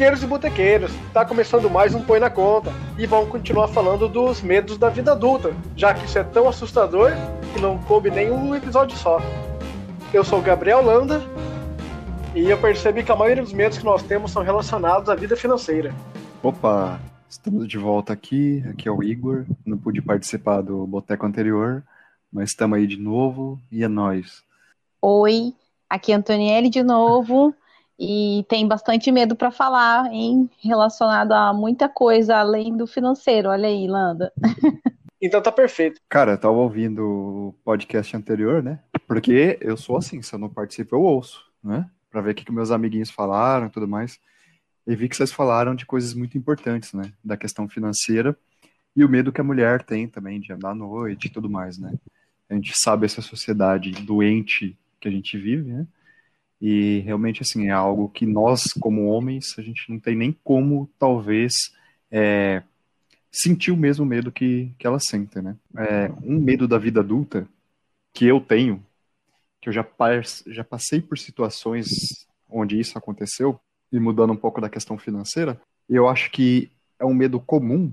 Botequeiros e botequeiros, tá começando mais um Põe na Conta e vamos continuar falando dos medos da vida adulta, já que isso é tão assustador que não coube nenhum episódio só. Eu sou o Gabriel Landa e eu percebi que a maioria dos medos que nós temos são relacionados à vida financeira. Opa, estamos de volta aqui. Aqui é o Igor. Não pude participar do boteco anterior, mas estamos aí de novo e é nós. Oi, aqui é Antonielle de novo e tem bastante medo para falar em relacionado a muita coisa além do financeiro. Olha aí, Landa. Então tá perfeito. Cara, eu tava ouvindo o podcast anterior, né? Porque eu sou assim, se eu não participo, eu ouço, né? Pra ver o que, que meus amiguinhos falaram e tudo mais. E vi que vocês falaram de coisas muito importantes, né? Da questão financeira e o medo que a mulher tem também de andar à noite e tudo mais, né? A gente sabe essa sociedade doente que a gente vive, né? E realmente, assim, é algo que nós, como homens, a gente não tem nem como, talvez, é, sentir o mesmo medo que, que ela sente, né? É, um medo da vida adulta que eu tenho, que eu já, já passei por situações onde isso aconteceu, e mudando um pouco da questão financeira, eu acho que é um medo comum,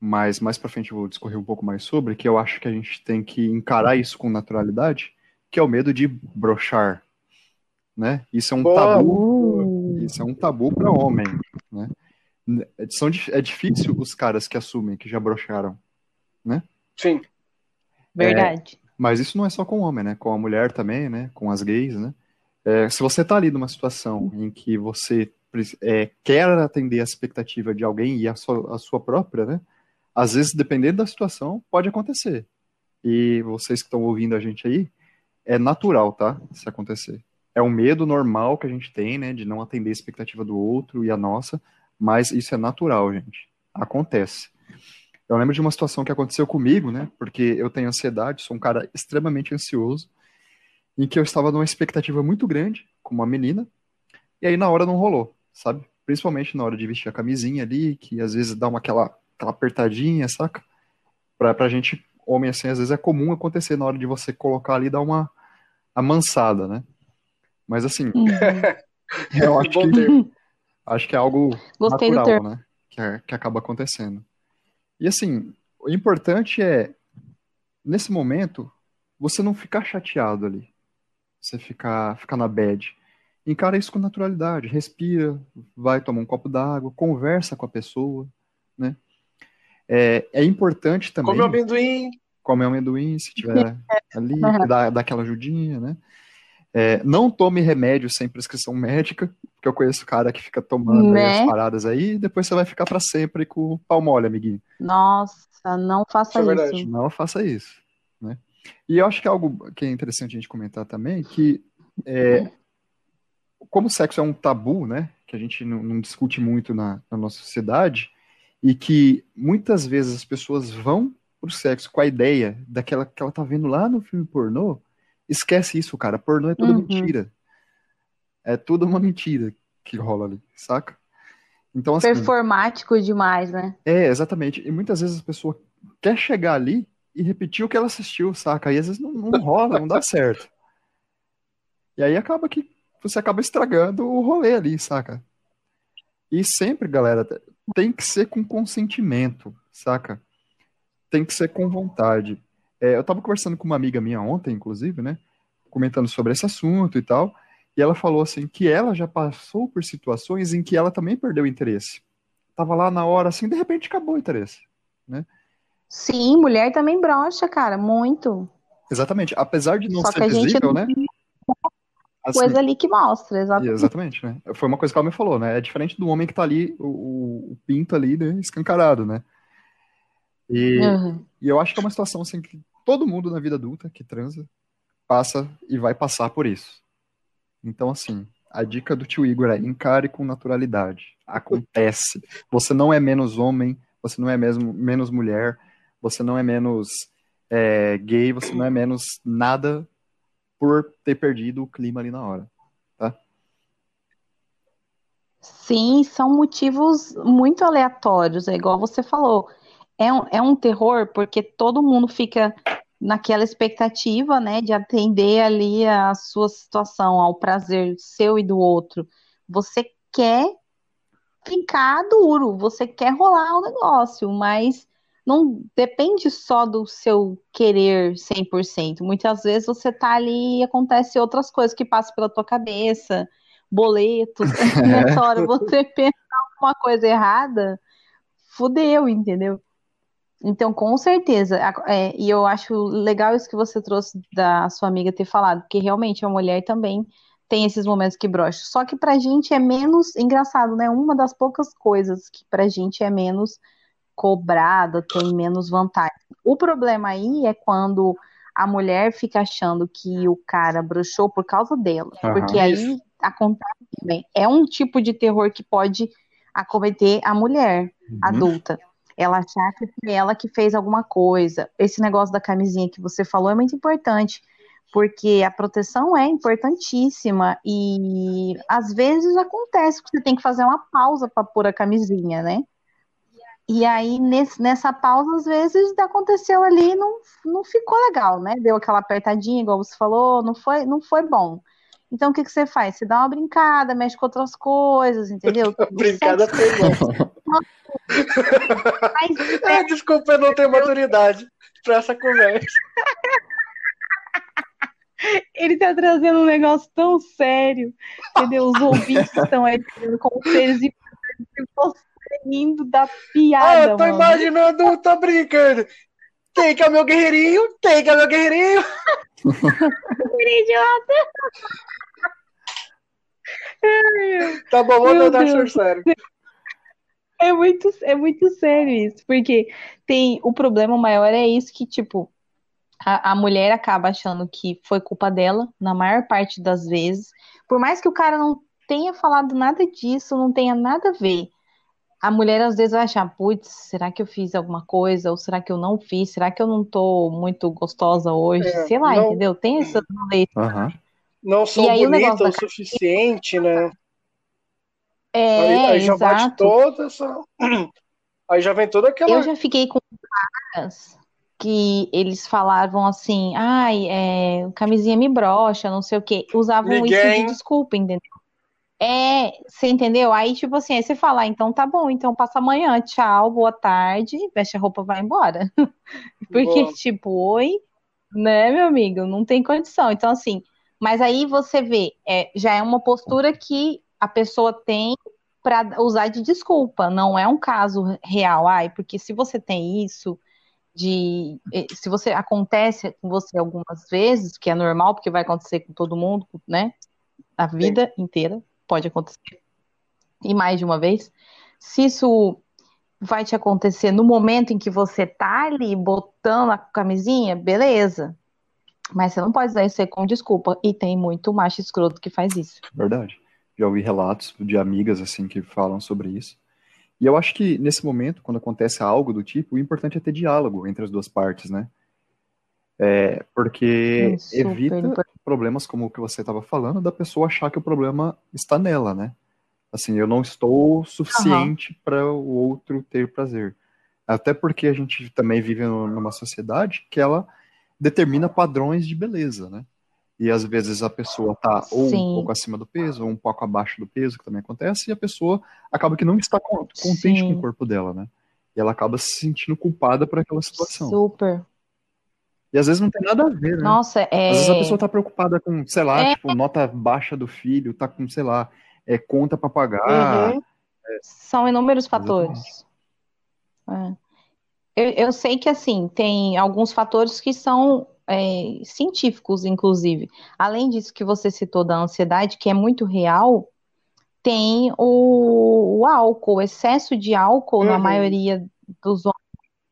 mas mais para frente eu vou discorrer um pouco mais sobre, que eu acho que a gente tem que encarar isso com naturalidade, que é o medo de brochar, né? Isso é um Boa. tabu. Isso é um tabu para homem, né? São, é difícil os caras que assumem que já brocharam, né? Sim. Verdade. É, mas isso não é só com o homem, né? Com a mulher também, né? Com as gays, né? É, se você tá ali numa situação em que você é, quer atender a expectativa de alguém e a sua, a sua própria, né? Às vezes, dependendo da situação, pode acontecer. E vocês que estão ouvindo a gente aí, é natural, tá? Se acontecer é um medo normal que a gente tem, né, de não atender a expectativa do outro e a nossa, mas isso é natural, gente. Acontece. Eu lembro de uma situação que aconteceu comigo, né, porque eu tenho ansiedade, sou um cara extremamente ansioso, em que eu estava numa expectativa muito grande com uma menina, e aí na hora não rolou, sabe? Principalmente na hora de vestir a camisinha ali, que às vezes dá uma aquela, aquela apertadinha, saca? Pra, pra gente, homem assim, às vezes é comum acontecer na hora de você colocar ali, dar uma amansada, né? Mas assim, uhum. eu acho que, acho que é algo Gostei natural, né? Que, é, que acaba acontecendo. E assim, o importante é, nesse momento, você não ficar chateado ali. Você ficar, ficar na bad. Encara isso com naturalidade. Respira, vai tomar um copo d'água, conversa com a pessoa, né? É, é importante também... Come amendoim. Come amendoim, se tiver ali, dá, dá aquela ajudinha, né? É, não tome remédio sem prescrição médica, porque eu conheço cara que fica tomando né? as paradas aí e depois você vai ficar para sempre com o pau mole, amiguinho. Nossa, não faça isso. É isso. Não faça isso. Né? E eu acho que é algo que é interessante a gente comentar também, que é, como o sexo é um tabu, né, que a gente não, não discute muito na, na, nossa sociedade, e que muitas vezes as pessoas vão pro sexo com a ideia daquela que ela tá vendo lá no filme pornô, Esquece isso, cara. Pornô é tudo uhum. mentira. É tudo uma mentira que rola ali, saca? Então, assim, Performático demais, né? É, exatamente. E muitas vezes a pessoa quer chegar ali e repetir o que ela assistiu, saca? E às vezes não, não rola, não dá certo. E aí acaba que você acaba estragando o rolê ali, saca? E sempre, galera, tem que ser com consentimento, saca? Tem que ser com vontade. É, eu estava conversando com uma amiga minha ontem, inclusive, né? Comentando sobre esse assunto e tal. E ela falou assim que ela já passou por situações em que ela também perdeu interesse. Tava lá na hora, assim, de repente acabou o interesse, né? Sim, mulher também brocha, cara, muito. Exatamente. Apesar de não Só ser visível, né? Assim, coisa ali que mostra, exatamente. Exatamente, né? Foi uma coisa que ela me falou, né? É diferente do homem que tá ali, o, o pinto ali, né, escancarado, né? E, uhum. e eu acho que é uma situação assim que todo mundo na vida adulta que transa passa e vai passar por isso, Então, assim, a dica do tio Igor é encare com naturalidade. Acontece. Você não é menos homem, você não é mesmo, menos mulher, você não é menos é, gay, você não é menos nada por ter perdido o clima ali na hora. Tá? Sim, são motivos muito aleatórios, é igual você falou. É um, é um terror porque todo mundo fica naquela expectativa, né, de atender ali a sua situação, ao prazer seu e do outro. Você quer ficar duro, você quer rolar o negócio, mas não depende só do seu querer 100%. Muitas vezes você tá ali e acontece outras coisas que passam pela tua cabeça, boletos, nessa hora você pensa alguma coisa errada, fudeu, entendeu? Então, com certeza, é, e eu acho legal isso que você trouxe da sua amiga ter falado, porque realmente a mulher também tem esses momentos que brocha. Só que pra gente é menos engraçado, né? Uma das poucas coisas que pra gente é menos cobrada, tem menos vantagem. O problema aí é quando a mulher fica achando que o cara broxou por causa dela. Uhum. Porque aí acontece também. É um tipo de terror que pode acometer a mulher uhum. adulta. Ela achar que foi ela que fez alguma coisa. Esse negócio da camisinha que você falou é muito importante, porque a proteção é importantíssima e às vezes acontece que você tem que fazer uma pausa para pôr a camisinha, né? E aí, nesse, nessa pausa, às vezes aconteceu ali e não, não ficou legal, né? Deu aquela apertadinha, igual você falou, não foi, não foi bom. Então, o que, que você faz? Você dá uma brincada, mexe com outras coisas, entendeu? brincada foi bom. Mas, é... Desculpa, eu não tenho maturidade para essa conversa. Ele tá trazendo um negócio tão sério, entendeu? Os ouvintes estão aí como seres e você rindo da piada. Ah, tô mano. imaginando, tô brincando. Tem que é o meu guerreirinho, tem que é meu guerreirinho. idiota. tá bom, vou dar short sério. É muito, é muito sério isso, porque tem o problema maior é isso que, tipo, a, a mulher acaba achando que foi culpa dela, na maior parte das vezes. Por mais que o cara não tenha falado nada disso, não tenha nada a ver a mulher às vezes vai achar, putz, será que eu fiz alguma coisa? Ou será que eu não fiz? Será que eu não tô muito gostosa hoje? É, Sei lá, não... entendeu? Tem essa uhum. Não sou bonita o suficiente, né? É, aí, aí já bate toda essa. Aí já vem toda aquela. Eu já fiquei com caras que eles falavam assim, ai, é, camisinha me brocha, não sei o quê. Usavam Ninguém... isso de desculpa, entendeu? É, você entendeu? Aí, tipo assim, aí você fala, ah, então tá bom, então passa amanhã, tchau, boa tarde, veste a roupa, vai embora. Porque, boa. tipo, oi, né, meu amigo, não tem condição. Então, assim, mas aí você vê, é, já é uma postura que a pessoa tem para usar de desculpa, não é um caso real, ai, porque se você tem isso, de se você acontece com você algumas vezes, que é normal, porque vai acontecer com todo mundo, né? A vida Sim. inteira, pode acontecer e mais de uma vez. Se isso vai te acontecer no momento em que você tá ali botando a camisinha, beleza. Mas você não pode usar isso com desculpa. E tem muito macho escroto que faz isso. Verdade. Já ouvi relatos de amigas assim que falam sobre isso. E eu acho que nesse momento, quando acontece algo do tipo, o importante é ter diálogo entre as duas partes, né? É, porque é evita problemas como o que você estava falando, da pessoa achar que o problema está nela, né? Assim, eu não estou suficiente uhum. para o outro ter prazer. Até porque a gente também vive numa sociedade que ela determina padrões de beleza, né? E às vezes a pessoa tá ou Sim. um pouco acima do peso, ou um pouco abaixo do peso, que também acontece, e a pessoa acaba que não está contente Sim. com o corpo dela, né? E ela acaba se sentindo culpada por aquela situação. Super. E às vezes não tem nada a ver, né? Nossa, é. Às vezes a pessoa tá preocupada com, sei lá, é... tipo, nota baixa do filho, tá com, sei lá, é, conta para pagar. Uhum. É... São inúmeros fatores. É. Eu, eu, sei que, assim, tem alguns fatores que são é, científicos, inclusive. Além disso que você citou da ansiedade, que é muito real, tem o, o álcool, o excesso de álcool uhum. na maioria dos homens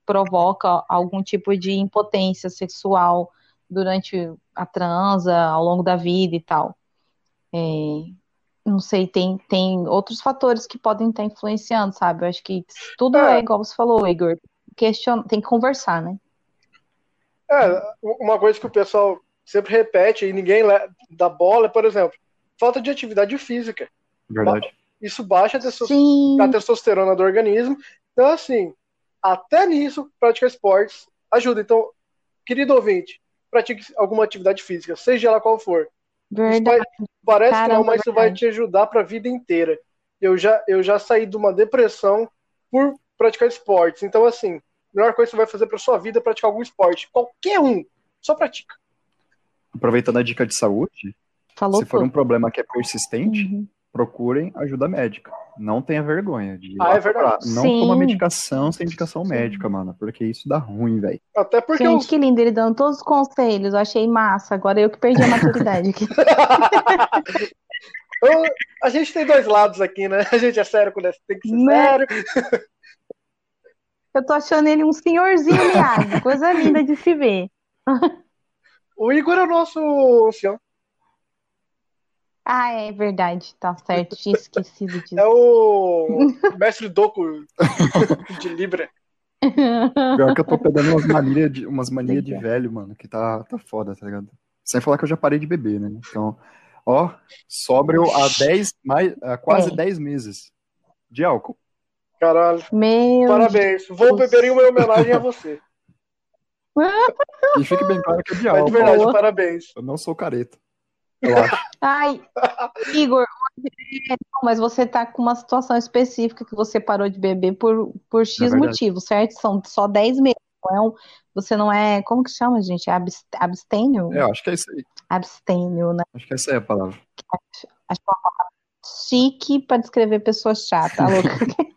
provoca algum tipo de impotência sexual durante a transa, ao longo da vida e tal. É, não sei, tem, tem outros fatores que podem estar influenciando, sabe? Eu acho que tudo é, É. igual você falou, Igor. Questiona, tem que conversar, né? É, uma coisa que o pessoal sempre repete e ninguém dá bola é, por exemplo, falta de atividade física. Verdade. Isso baixa a testo- Sim, a testosterona do organismo. Então, assim, até nisso, praticar esportes ajuda. Então, querido ouvinte, pratique alguma atividade física, seja ela qual for. Vai- parece que não, Caramba, mas isso vai te ajudar para a vida inteira. Eu já, eu já saí de uma depressão por praticar esportes. Então, assim, melhor coisa que você vai fazer para sua vida é praticar algum esporte. Qualquer um. Só pratica. Aproveitando a dica de saúde, Falou se for um problema que é persistente, Uhum. procurem ajuda médica. Não tenha vergonha de Ah, é verdade. Não Sim. toma medicação sem indicação Sim. médica, mano, porque isso dá ruim, velho. Até porque Gente, os- que lindo, ele dando todos os conselhos. Eu achei massa. Agora eu que perdi a maturidade aqui. Eu- a gente tem dois lados aqui, né? A gente é sério quando é- tem que ser Né? sério. Eu tô achando ele um senhorzinho miado. Coisa linda de se ver. O Igor é o nosso ancião. Ah, é verdade. Tá certo. Tinha esquecido disso. É o mestre Doku de Libra. Pior que eu tô pegando umas manias de, umas manias de velho, mano, que tá, tá foda, tá ligado? Sem falar que eu já parei de beber, né? Então, ó, sóbrio há 10, mais, há quase É. 10 meses de álcool. Caralho. Meu Parabéns. Vou Deus. beber em uma homenagem a você. E fique bem claro que é de Mas de verdade, Boa. parabéns. Eu não sou careta. Eu acho. Ai, Igor, mas você tá com uma situação específica que você parou de beber por, por X É motivo, certo? São só 10 meses. Não é um, você não é. Como que chama, gente? É abs- abstênio? É, eu acho que é isso aí. Abstênio, né? Acho que essa é a palavra. Acho que é uma palavra chique para descrever pessoa chata, louca.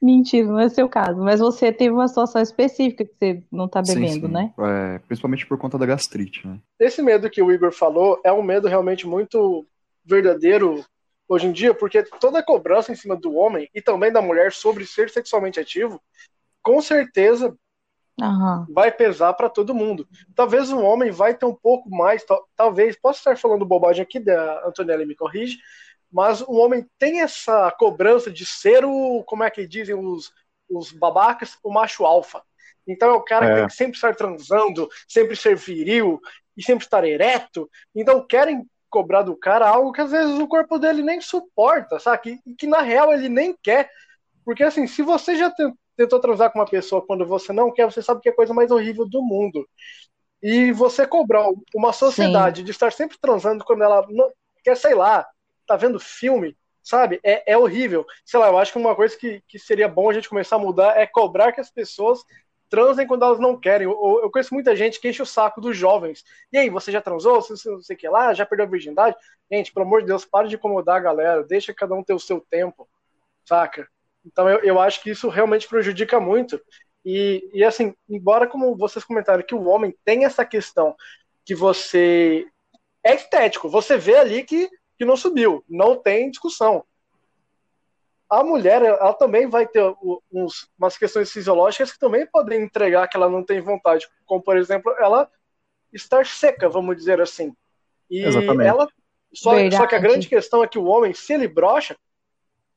Mentira, não é seu caso. Mas você teve uma situação específica que você não tá Sim, bebendo, sim. né? É, principalmente por conta da gastrite, né? Esse medo que o Igor falou é um medo realmente muito verdadeiro hoje em dia, porque toda a cobrança em cima do homem e também da mulher sobre ser sexualmente ativo, com certeza Aham. vai pesar para todo mundo. Talvez o homem vai ter um pouco mais, tal- talvez, posso estar falando bobagem aqui, da Antonella me corrige, mas o homem tem essa cobrança de ser o, como é que dizem os, os babacas, o macho alfa. Então é o cara que É. tem que sempre estar transando, sempre ser viril e sempre estar ereto. Então querem cobrar do cara algo que às vezes o corpo dele nem suporta, sabe? E que na real ele nem quer. Porque assim, se você já ten- tentou transar com uma pessoa quando você não quer, você sabe que é a coisa mais horrível do mundo. E você cobrar uma sociedade de estar sempre transando quando ela não quer, sei lá, tá vendo filme, sabe? É, é horrível. Sei lá, eu acho que uma coisa que, que seria bom a gente começar a mudar é cobrar que as pessoas transem quando elas não querem. Eu, eu conheço muita gente que enche o saco dos jovens. E aí, você já transou? Você não sei o que lá? Já perdeu a virgindade? Gente, pelo amor de Deus, para de incomodar a galera. Deixa cada um ter o seu tempo, saca? Então eu, eu acho que isso realmente prejudica muito. E, e assim, embora como vocês comentaram que o homem tem essa questão que você é estético, você vê ali que, que não subiu, não tem discussão. A mulher, ela também vai ter uns, umas questões fisiológicas que também podem entregar que ela não tem vontade, como por exemplo, ela estar seca, vamos dizer assim. E Exatamente. ela só, só que a grande questão é que o homem, se ele brocha,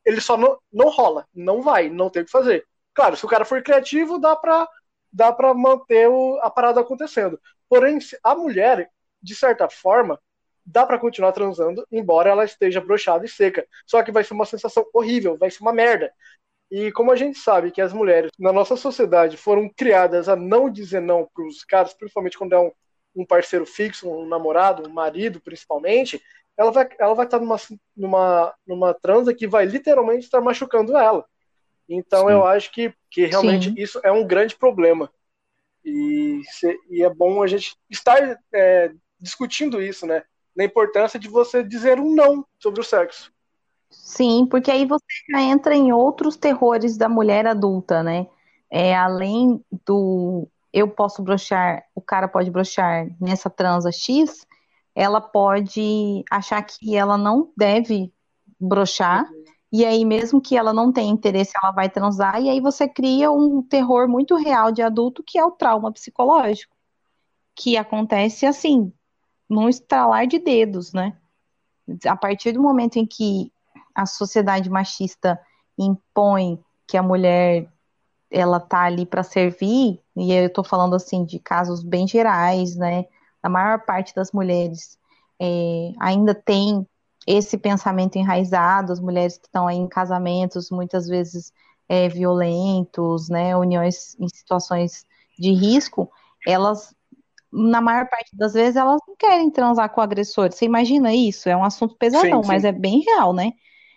ele só não, não rola, não vai, não tem o que fazer. Claro, se o cara for criativo, dá pra, dá pra manter o, a parada acontecendo. Porém, a mulher, de certa forma, dá pra continuar transando, embora ela esteja brochada e seca. Só que vai ser uma sensação horrível, vai ser uma merda. E como a gente sabe que as mulheres na nossa sociedade foram criadas a não dizer não pros caras, principalmente quando é um, um parceiro fixo, um namorado, um marido, principalmente, ela vai, ela vai estar numa, numa, numa transa que vai literalmente estar machucando ela. Então Sim. eu acho que, que realmente Sim. isso é um grande problema. E, se- e é bom a gente estar é, discutindo isso, né? Na importância de você dizer um não sobre o sexo. Sim, porque aí você já entra em outros terrores da mulher adulta, né? É, além do eu posso broxar, o cara pode broxar nessa transa X, ela pode achar que ela não deve broxar, e aí mesmo que ela não tenha interesse, ela vai transar, e aí você cria um terror muito real de adulto, que é o trauma psicológico, que acontece assim, num estralar de dedos, né? A partir do momento em que a sociedade machista impõe que a mulher ela tá ali para servir, e eu estou falando assim de casos bem gerais, né? A maior parte das mulheres é, ainda tem esse pensamento enraizado, as mulheres que estão aí em casamentos muitas vezes é, violentos, né? Uniões em situações de risco, elas na maior parte das vezes elas não querem transar com o agressor. Você imagina isso? É um assunto pesadão, sim, sim. mas é bem real, né?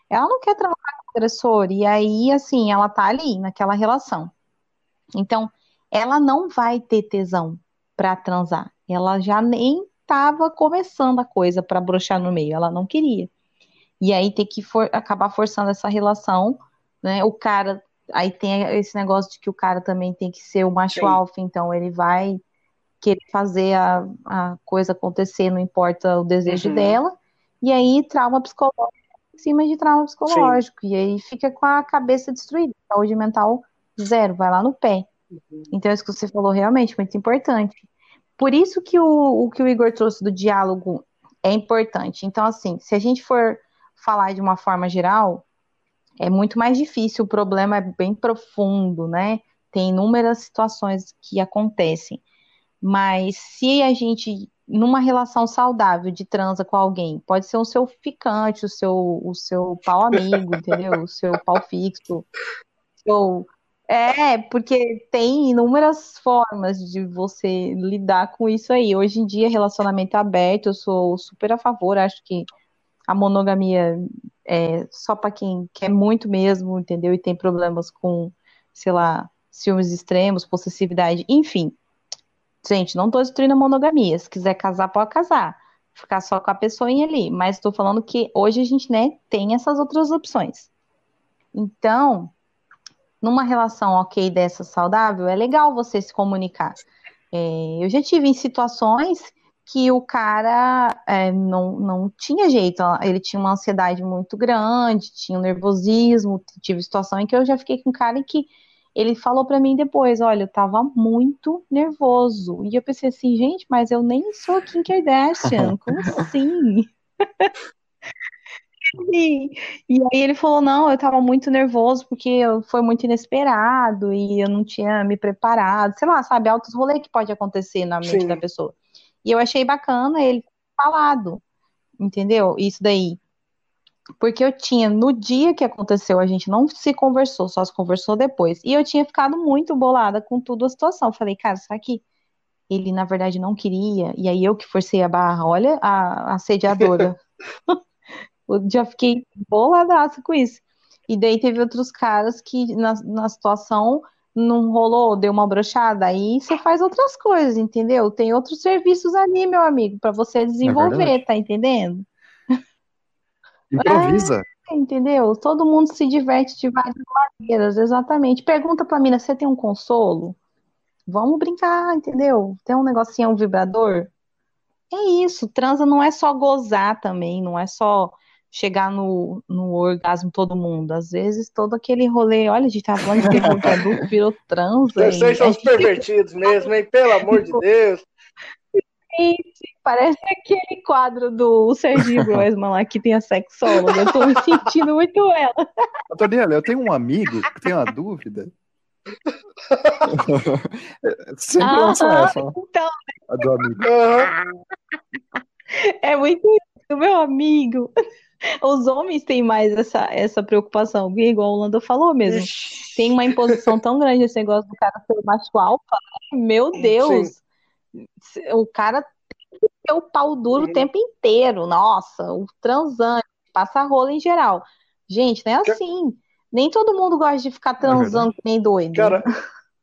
Ela não quer transar com o agressor, e aí, assim, ela tá ali, naquela relação. Então, ela não vai ter tesão para transar. Ela já nem estava começando a coisa para brochar no meio, ela não queria. E aí tem que for, acabar forçando essa relação, né? O cara, aí tem esse negócio de que o cara também tem que ser o macho Sim. alfa, então ele vai querer fazer a, a coisa acontecer, não importa o desejo uhum. dela. E aí trauma psicológico em cima de trauma psicológico. Sim. E aí fica com a cabeça destruída, saúde mental zero, vai lá no pé. Uhum. Então, isso que você falou realmente muito importante. Por isso que o, o que o Igor trouxe do diálogo é importante. Então, assim, se a gente for falar de uma forma geral, é muito mais difícil, o problema é bem profundo, né? Tem inúmeras situações que acontecem. Mas se a gente, numa relação saudável de transa com alguém, pode ser o seu ficante, o seu, o seu pau amigo, entendeu? O seu pau fixo, seu é, porque tem inúmeras formas de você lidar com isso aí. Hoje em dia, relacionamento aberto, eu sou super a favor, acho que a monogamia é só para quem quer muito mesmo, entendeu? E tem problemas com, sei lá, ciúmes extremos, possessividade, enfim. Gente, não tô destruindo a monogamia. Se quiser casar, pode casar. Ficar só com a pessoinha ali. Mas estou falando que hoje a gente, né, tem essas outras opções. Então, numa relação ok dessa saudável, é legal você se comunicar. É, eu já tive em situações que o cara é, não, não tinha jeito, ele tinha uma ansiedade muito grande, tinha um nervosismo, tive situação em que eu já fiquei com um cara em que ele falou para mim depois, olha, eu tava muito nervoso. E eu pensei assim, gente, mas eu nem sou Kim Kardashian, como assim? E, e aí ele falou, não, eu tava muito nervoso porque foi muito inesperado e eu não tinha me preparado, sei lá, sabe, altos rolês que pode acontecer na mente Sim. da pessoa. E eu achei bacana ele falado, entendeu? Isso daí. Porque eu tinha, no dia que aconteceu, a gente não se conversou, só se conversou depois. E eu tinha ficado muito bolada com tudo a situação. Falei, cara, será que ele na verdade não queria? E aí eu que forcei a barra, olha a assediadora. Eu já fiquei boladaça com isso. E daí teve outros caras que na, na situação não rolou, deu uma brochada, aí você faz outras coisas, entendeu? Tem outros serviços ali, meu amigo, para você desenvolver, é tá entendendo? Improvisa. É, entendeu? Todo mundo se diverte de várias maneiras, exatamente. Pergunta pra mina, você tem um consolo? Vamos brincar, entendeu? Tem um negocinho, um vibrador? É isso, transa não é só gozar também, não é só chegar no, no orgasmo todo mundo. Às vezes, todo aquele rolê, olha, a gente tá falando de adulto, virou trans. Vocês são os pervertidos mesmo, hein? Pelo amor de Deus. Gente, parece aquele quadro do Serginho Groisman lá que tem a sexóloga. Eu tô me sentindo muito ela. Antoniela, eu tenho um amigo que tem uma dúvida. Sempre ah, lança essa. Então, a do amigo. É muito do meu amigo. Os homens têm mais essa, essa preocupação, igual o Lando falou mesmo. Tem uma imposição tão grande esse negócio do cara ser macho alfa. Né? Meu Deus! Sim. O cara tem que ter o pau duro o tempo inteiro. Nossa, o transante, passa rola em geral. Gente, não é assim. Nem todo mundo gosta de ficar é transando é nem doido. Cara,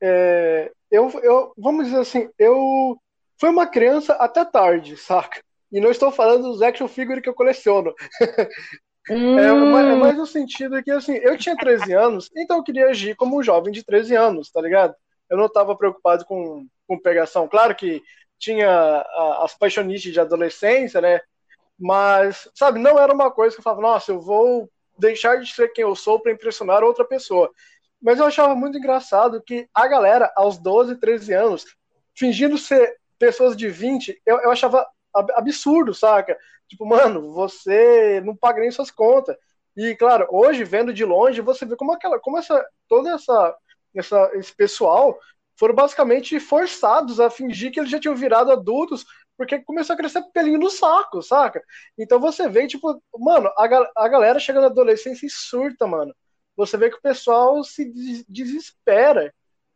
é, eu, eu, vamos dizer assim, eu fui uma criança até tarde, saca? E não estou falando dos action figures que eu coleciono. Hum. É, mais, é mais no sentido que, assim, eu tinha 13 anos, então eu queria agir como um jovem de 13 anos, tá ligado? Eu não estava preocupado com, com pegação. Claro que tinha as paixonites de adolescência, né? Mas, sabe, não era uma coisa que eu falava, nossa, eu vou deixar de ser quem eu sou para impressionar outra pessoa. Mas eu achava muito engraçado que a galera, aos 12, 13 anos, fingindo ser pessoas de 20, eu, eu achava absurdo, saca? Tipo, mano, você não paga nem suas contas. E, claro, hoje, vendo de longe, você vê como aquela, como essa, toda essa, esse pessoal foram basicamente forçados a fingir que eles já tinham virado adultos, porque começou a crescer pelinho no saco, saca? Então você vê, tipo, mano, a, a galera chega na adolescência e surta, mano. Você vê que o pessoal se desespera.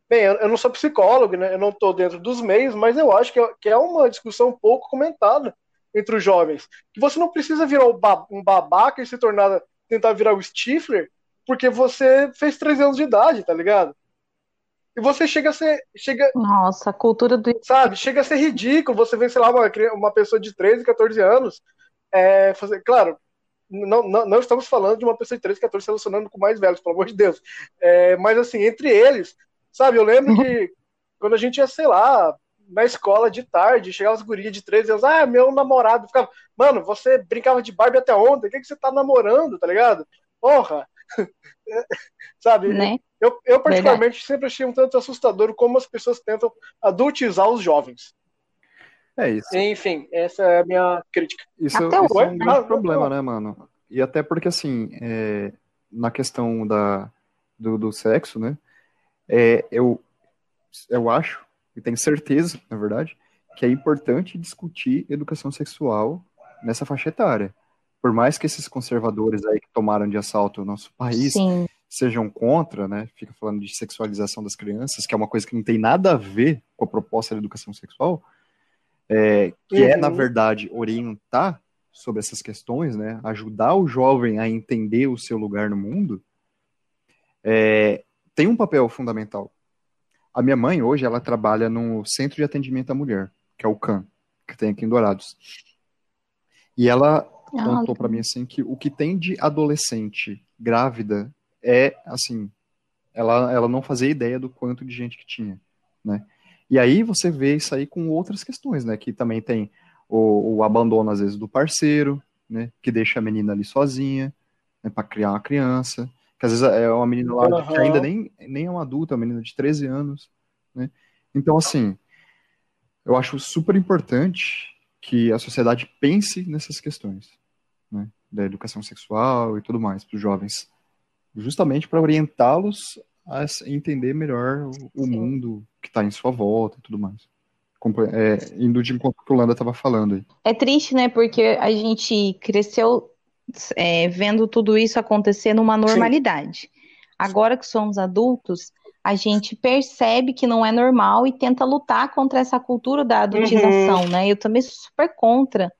Bem, eu, não sou psicólogo, né? Eu não tô dentro dos meios, mas eu acho que é, que é uma discussão pouco comentada entre os jovens. Que você não precisa virar um babaca e se tornar, tentar virar o Stifler, porque você fez 13 anos de idade, tá ligado? Você chega a ser. Chega, Nossa, a cultura do. Sabe, chega a ser ridículo você ver, sei lá, uma, uma pessoa de 13, 14 anos. É, fazer, claro, não, não, não, estamos falando de uma pessoa de 13, 14 se relacionando com mais velhos, pelo amor de Deus. É, mas assim, entre eles, sabe, eu lembro que quando a gente ia, sei lá, na escola de tarde, chegava as gurias de 13 anos, ah, meu namorado, ficava, mano, você brincava de Barbie até ontem, o que, que você tá namorando, tá ligado? Porra! sabe? Né? Eu, eu particularmente Verdade. sempre achei um tanto assustador como as pessoas tentam adultizar os jovens. É isso. Enfim, essa é a minha crítica. Isso, isso é um grande ah, problema, né, mano? E até porque, assim, é, na questão da, do, do sexo, né, é, eu, eu acho, e tenho certeza, na verdade, que é importante discutir educação sexual nessa faixa etária. Por mais que esses conservadores aí que tomaram de assalto o nosso país Sim sejam contra, né? Fica falando de sexualização das crianças, que é uma coisa que não tem nada a ver com a proposta da educação sexual, é, que uhum. é, na uhum. verdade, orientar sobre essas questões, né? Ajudar o jovem a entender o seu lugar no mundo, é, tem um papel fundamental. A minha mãe, hoje, ela trabalha no Centro de Atendimento à Mulher, que é o CAN, que tem aqui em Dourados. E ela contou para mim assim que o que tem de adolescente grávida é assim, ela, ela não fazia ideia do quanto de gente que tinha, né? E aí você vê isso aí com outras questões, né? Que também tem o, o abandono, às vezes, do parceiro, né? Que deixa a menina ali sozinha, né? para criar uma criança. Que às vezes é uma menina lá uhum. que ainda nem, nem é uma adulta, é uma menina de 13 anos, né? Então, assim, eu acho super importante que a sociedade pense nessas questões, né? Da educação sexual e tudo mais para os jovens justamente para orientá-los a entender melhor o, mundo que está em sua volta e tudo mais. É, indo de encontro que o Landa estava falando aí. É triste, né? Porque a gente cresceu é, vendo tudo isso acontecer numa normalidade. Sim. Agora que somos adultos, a gente percebe que não é normal e tenta lutar contra essa cultura da adultização, uhum. né? Eu também sou super contra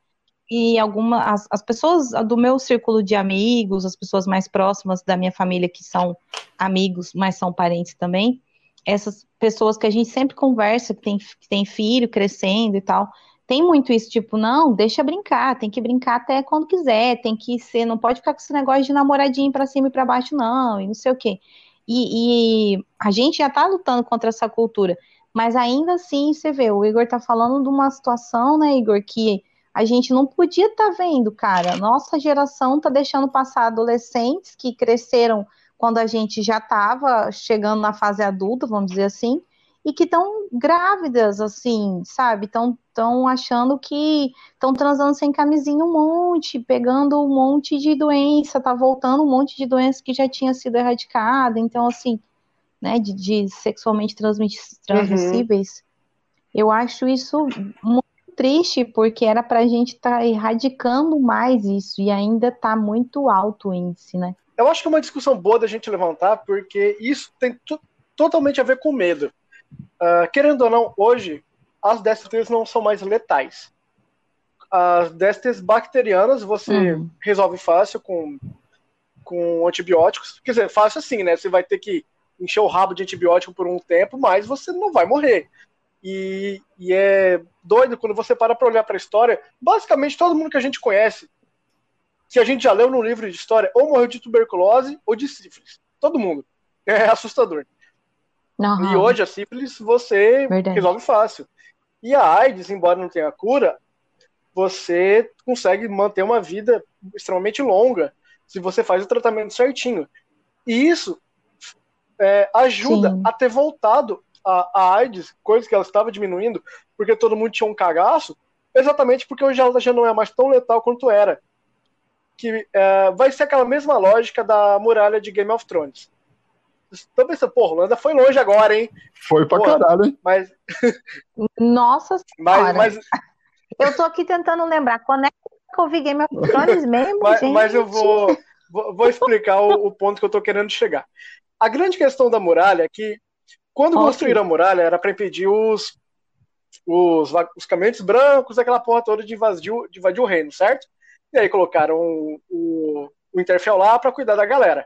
e algumas as, as, pessoas do meu círculo de amigos, as pessoas mais próximas da minha família que são amigos, mas são parentes também, essas pessoas que a gente sempre conversa, que tem, que tem filho crescendo e tal, tem muito isso, tipo, não, deixa brincar, tem que brincar até quando quiser, tem que ser, não pode ficar com esse negócio de namoradinho para cima e para baixo, não, e não sei o quê. E, e a gente já tá lutando contra essa cultura, mas ainda assim, você vê, o Igor tá falando de uma situação, né, Igor, que a gente não podia estar tá vendo, cara. Nossa geração está deixando passar adolescentes que cresceram quando a gente já estava chegando na fase adulta, vamos dizer assim, e que estão grávidas, assim, sabe? Estão tão achando que estão transando sem camisinha um monte, pegando um monte de doença, tá voltando um monte de doença que já tinha sido erradicada. Então, assim, né, de, de sexualmente transmissíveis. Uhum. Eu acho isso muito triste porque era para a gente estar tá erradicando mais isso e ainda está muito alto o índice, né? Eu acho que é uma discussão boa da gente levantar porque isso tem totalmente a ver com medo. Uh, querendo ou não, hoje as DSTs não são mais letais. As DSTs bacterianas você uhum. resolve fácil com, com antibióticos. Quer dizer, fácil assim, né? Você vai ter que encher o rabo de antibiótico por um tempo, mas você não vai morrer. E, e é doido quando você para para olhar para a história. Basicamente, todo mundo que a gente conhece, que a gente já leu no livro de história, ou morreu de tuberculose ou de sífilis. Todo mundo. É assustador. Uhum. E hoje a sífilis você Verdade. resolve fácil. E a AIDS, embora não tenha cura, você consegue manter uma vida extremamente longa se você faz o tratamento certinho. E isso é, ajuda Sim. a ter voltado a, a AIDS, coisa que ela estava diminuindo, porque todo mundo tinha um cagaço, exatamente porque hoje ela já não é mais tão letal quanto era. Que é, vai ser aquela mesma lógica da muralha de Game of Thrones. Tô pensando, porra, Holanda foi longe agora, hein? Foi pra porra, caralho, hein? Mas. Nossa senhora. Mas, mas... Eu tô aqui tentando lembrar. Quando é que eu vi Game of Thrones mesmo, mas, gente? Mas eu vou, vou, vou explicar o, o, ponto que eu tô querendo chegar. A grande questão da muralha é que quando Nossa. construíram a muralha era para impedir os, os, os caminhantes brancos, aquela porra toda de invadir, de invadir o reino, certo? E aí colocaram o, o, o Interfell lá para cuidar da galera.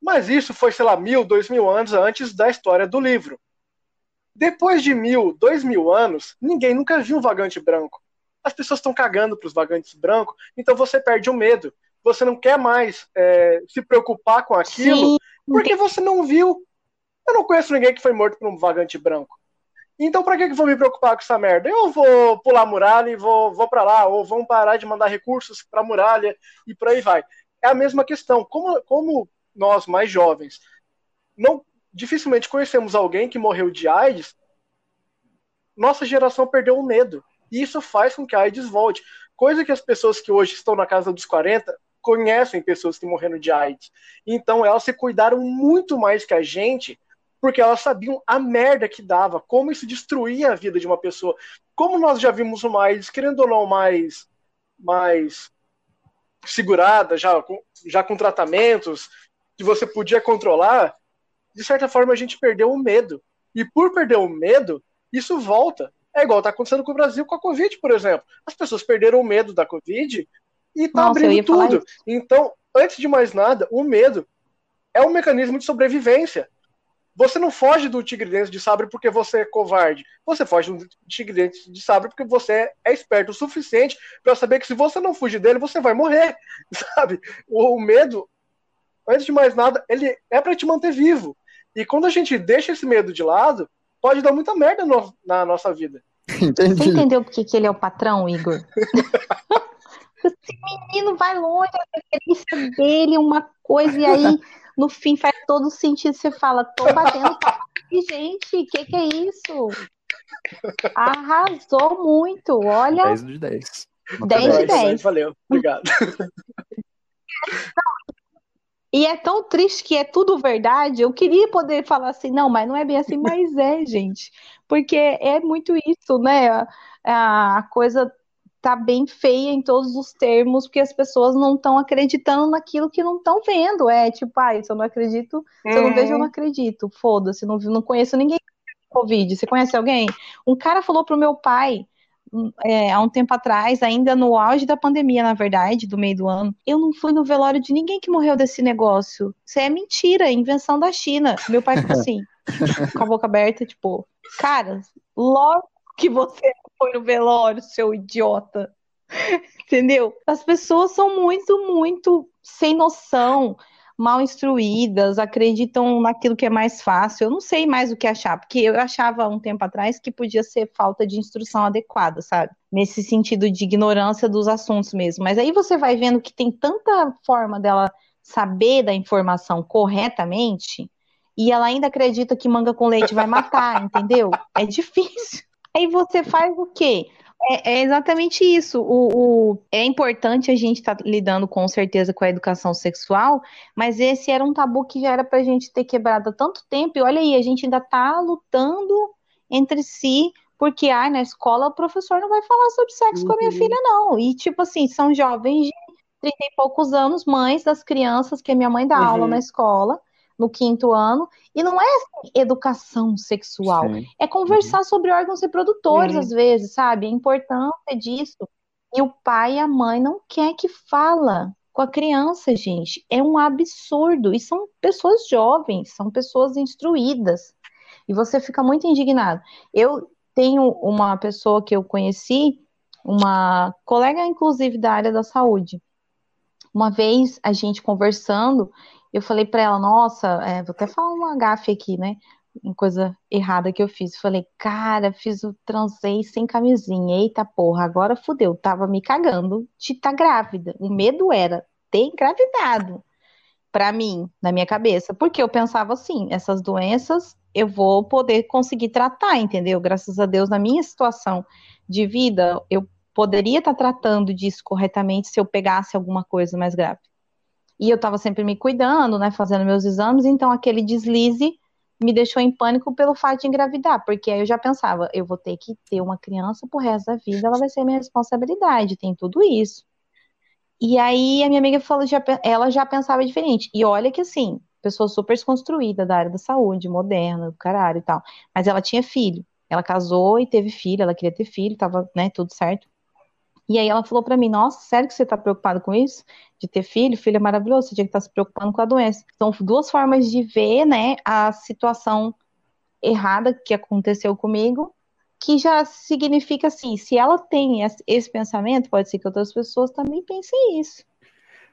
Mas isso foi, sei lá, mil, dois mil anos antes da história do livro. Depois de mil, dois mil anos, ninguém nunca viu um vagante branco. As pessoas estão cagando para os vagantes brancos, então você perde o medo. Você não quer mais é, se preocupar com aquilo, Sim. porque você não viu. Eu não conheço ninguém que foi morto por um vagante branco. Então, para que eu vou me preocupar com essa merda? Eu vou pular a muralha e vou, vou para lá, ou vão parar de mandar recursos para muralha e por aí vai. É a mesma questão. Como, como nós mais jovens não dificilmente conhecemos alguém que morreu de AIDS, nossa geração perdeu o medo. E isso faz com que a AIDS volte. Coisa que as pessoas que hoje estão na casa dos 40 conhecem pessoas que morreram de AIDS. Então elas se cuidaram muito mais que a gente, porque elas sabiam a merda que dava, como isso destruía a vida de uma pessoa. Como nós já vimos mais, querendo ou não, mais, mais segurada, já com, já com tratamentos, que você podia controlar, de certa forma a gente perdeu o medo. E por perder o medo, isso volta. É igual está acontecendo com o Brasil com a Covid, por exemplo. As pessoas perderam o medo da Covid e tá Nossa, abrindo tudo. Então, antes de mais nada, o medo é um mecanismo de sobrevivência. Você não foge do tigre dente de sabre porque você é covarde. Você foge do tigre dente de sabre porque você é esperto o suficiente para saber que se você não fugir dele, você vai morrer, sabe? O medo antes de mais nada, ele é para te manter vivo. E quando a gente deixa esse medo de lado, pode dar muita merda no, na nossa vida. Entendi. Você entendeu porque que ele é o patrão, Igor? Esse menino vai longe, a delícia dele, uma coisa, e aí no fim faz todo sentido. Você fala, tô batendo e gente, o que, que é isso? Arrasou muito, olha. 10 de 10. 10 de 10. Valeu, obrigado. E é tão triste que é tudo verdade. Eu queria poder falar assim, não, mas não é bem assim, mas é, gente. Porque é muito isso, né? A coisa tá bem feia em todos os termos, porque as pessoas não estão acreditando naquilo que não estão vendo. É tipo, ah, se eu não acredito, se eu não vejo, eu não acredito. Foda-se, não, não conheço ninguém com Covid. Você conhece alguém? Um cara falou pro meu pai é, há um tempo atrás, ainda no auge da pandemia, na verdade, do meio do ano, eu não fui no velório de ninguém que morreu desse negócio. Isso é mentira, é invenção da China. Meu pai ficou assim, com a boca aberta, tipo, cara, logo que você foi no velório, seu idiota. Entendeu? As pessoas são muito, muito sem noção mal instruídas, acreditam naquilo que é mais fácil. Eu não sei mais o que achar, porque eu achava um tempo atrás que podia ser falta de instrução adequada, sabe? Nesse sentido de ignorância dos assuntos mesmo. Mas aí você vai vendo que tem tanta forma dela saber da informação corretamente e ela ainda acredita que manga com leite vai matar, entendeu? É difícil. Aí você faz o quê? É, é, exatamente isso. O, o, é importante a gente estar tá lidando com certeza com a educação sexual, mas esse era um tabu que já era para a gente ter quebrado há tanto tempo. E olha aí, a gente ainda está lutando entre si, porque ah, na escola o professor não vai falar sobre sexo uhum. com a minha uhum. filha, não. E tipo assim, são jovens de 30 e poucos anos, mães das crianças, que a minha mãe dá uhum. aula na escola no quinto ano. E não é assim, educação sexual, Sim. é conversar uhum. sobre órgãos reprodutores, uhum. às vezes, sabe? A importância disso. E o pai e a mãe não quer que fala com a criança, gente. É um absurdo. E são pessoas jovens, são pessoas instruídas. E você fica muito indignado. Eu tenho uma pessoa que eu conheci, uma colega, inclusive, da área da saúde. Uma vez a gente conversando, eu falei para ela, nossa, é, vou até falar uma gafe aqui, né? Uma coisa errada que eu fiz. Falei, cara, fiz o transei sem camisinha. Eita porra, agora fudeu. Tava me cagando de estar tá grávida. O medo era ter engravidado. Para mim, na minha cabeça. Porque eu pensava assim, essas doenças eu vou poder conseguir tratar, entendeu? Graças a Deus, na minha situação de vida, eu poderia estar tratando disso corretamente se eu pegasse alguma coisa mais grave. E eu estava sempre me cuidando, né, fazendo meus exames, então aquele deslize me deixou em pânico pelo fato de engravidar, porque aí eu já pensava, eu vou ter que ter uma criança pro resto da vida, ela vai ser minha responsabilidade, tem tudo isso. E aí a minha amiga falou, já, ela já pensava diferente. E olha que assim, pessoa super desconstruída da área da saúde, moderna, do caralho e tal. Mas ela tinha filho. Ela casou e teve filho, ela queria ter filho, tava, né, tudo certo. E aí ela falou para mim, nossa, sério que você tá preocupado com isso? De ter filho? Filho é maravilhoso, você tinha que estar tá se preocupando com a doença. São duas formas de ver, né, a situação errada que aconteceu comigo, que já significa assim, se ela tem esse pensamento, pode ser que outras pessoas também pensem isso.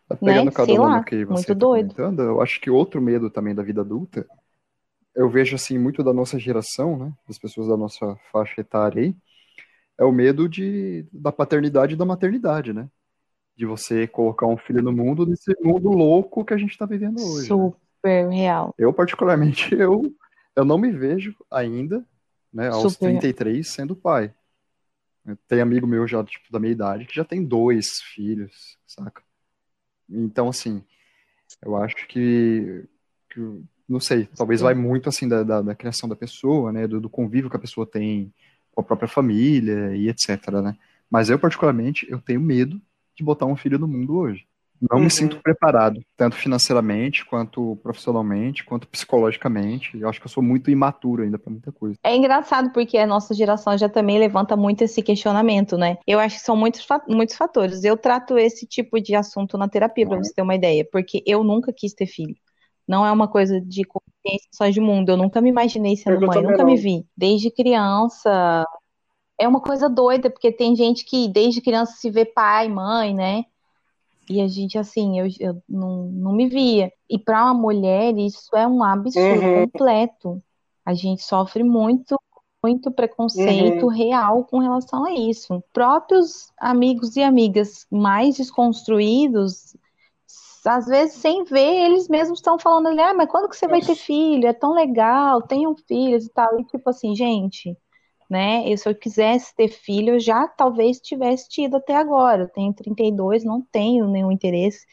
Tá pegando né? cada uma que você muito tá doido. Comentando, eu acho que outro medo também da vida adulta, eu vejo assim muito da nossa geração, né, das pessoas da nossa faixa etária aí, é o medo de, da paternidade e da maternidade, né? De você colocar um filho no mundo nesse mundo louco que a gente está vivendo hoje. Né? Super né? real. Eu, particularmente, eu, eu não me vejo ainda, né, aos Super 33, sendo pai. Tem amigo meu já, tipo, da minha idade, que já tem dois filhos, saca? Então, assim, eu acho que, que não sei, talvez Sim. vai muito, assim, da, da, da, criação da pessoa, né, do, do convívio que a pessoa tem com a própria família e etc, né? Mas eu, particularmente, eu tenho medo de botar um filho no mundo hoje. Não uhum. me sinto preparado, tanto financeiramente, quanto profissionalmente, quanto psicologicamente. Eu acho que eu sou muito imaturo ainda para muita coisa. É engraçado porque a nossa geração já também levanta muito esse questionamento, né? Eu acho que são muitos, muitos fatores. Eu trato esse tipo de assunto na terapia, para você ter uma ideia, porque eu nunca quis ter filho. Não é uma coisa de só de mundo. Eu nunca me imaginei sendo mãe, nunca não. me vi. Desde criança. É uma coisa doida, porque tem gente que desde criança se vê pai, mãe, né? E a gente, assim, eu, eu não, não me via. E para uma mulher, isso é um absurdo uhum. completo. A gente sofre muito, muito preconceito uhum. real com relação a isso. Próprios amigos e amigas mais desconstruídos às vezes sem ver, eles mesmos estão falando ali, ah, mas quando que você vai ter filho? É tão legal, tenham filhos e tal. E tipo assim, gente, né? E se eu quisesse ter filho, eu já talvez tivesse tido até agora. Eu tenho 32, não tenho nenhum interesse.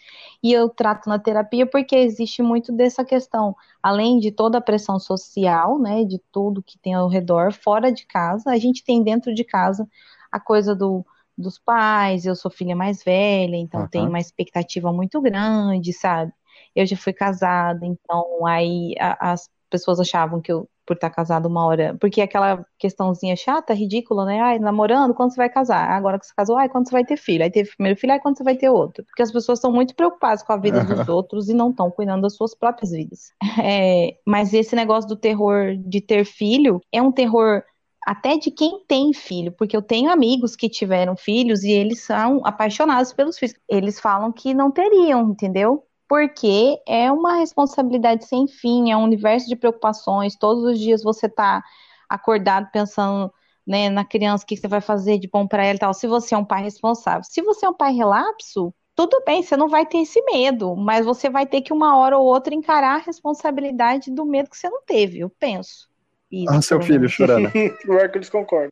E eu trato na terapia porque existe muito dessa questão, além de toda a pressão social, né, de tudo que tem ao redor, fora de casa, a gente tem dentro de casa a coisa do dos pais, eu sou filha mais velha, então uhum. tenho uma expectativa muito grande, sabe? Eu já fui casada, então aí a, as pessoas achavam que eu, por estar casada uma hora, porque aquela questãozinha chata, ridícula, né? Ai, namorando, quando você vai casar? Agora que você casou, ai, quando você vai ter filho? Aí teve primeiro filho, ai, quando você vai ter outro? Porque as pessoas estão muito preocupadas com a vida dos outros e não estão cuidando das suas próprias vidas. É, mas esse negócio do terror de ter filho é um terror até de quem tem filho, porque eu tenho amigos que tiveram filhos e eles são apaixonados pelos filhos. Eles falam que não teriam, entendeu? Porque é uma responsabilidade sem fim, é um universo de preocupações. Todos os dias você tá acordado pensando né, na criança, o que você vai fazer de bom para ela e tal. Se você é um pai responsável. Se você é um pai relapso, tudo bem, você não vai ter esse medo, mas você vai ter que uma hora ou outra encarar a responsabilidade do medo que você não teve, eu penso. Isso, ah, seu filho chorando. Pior que eles concordam.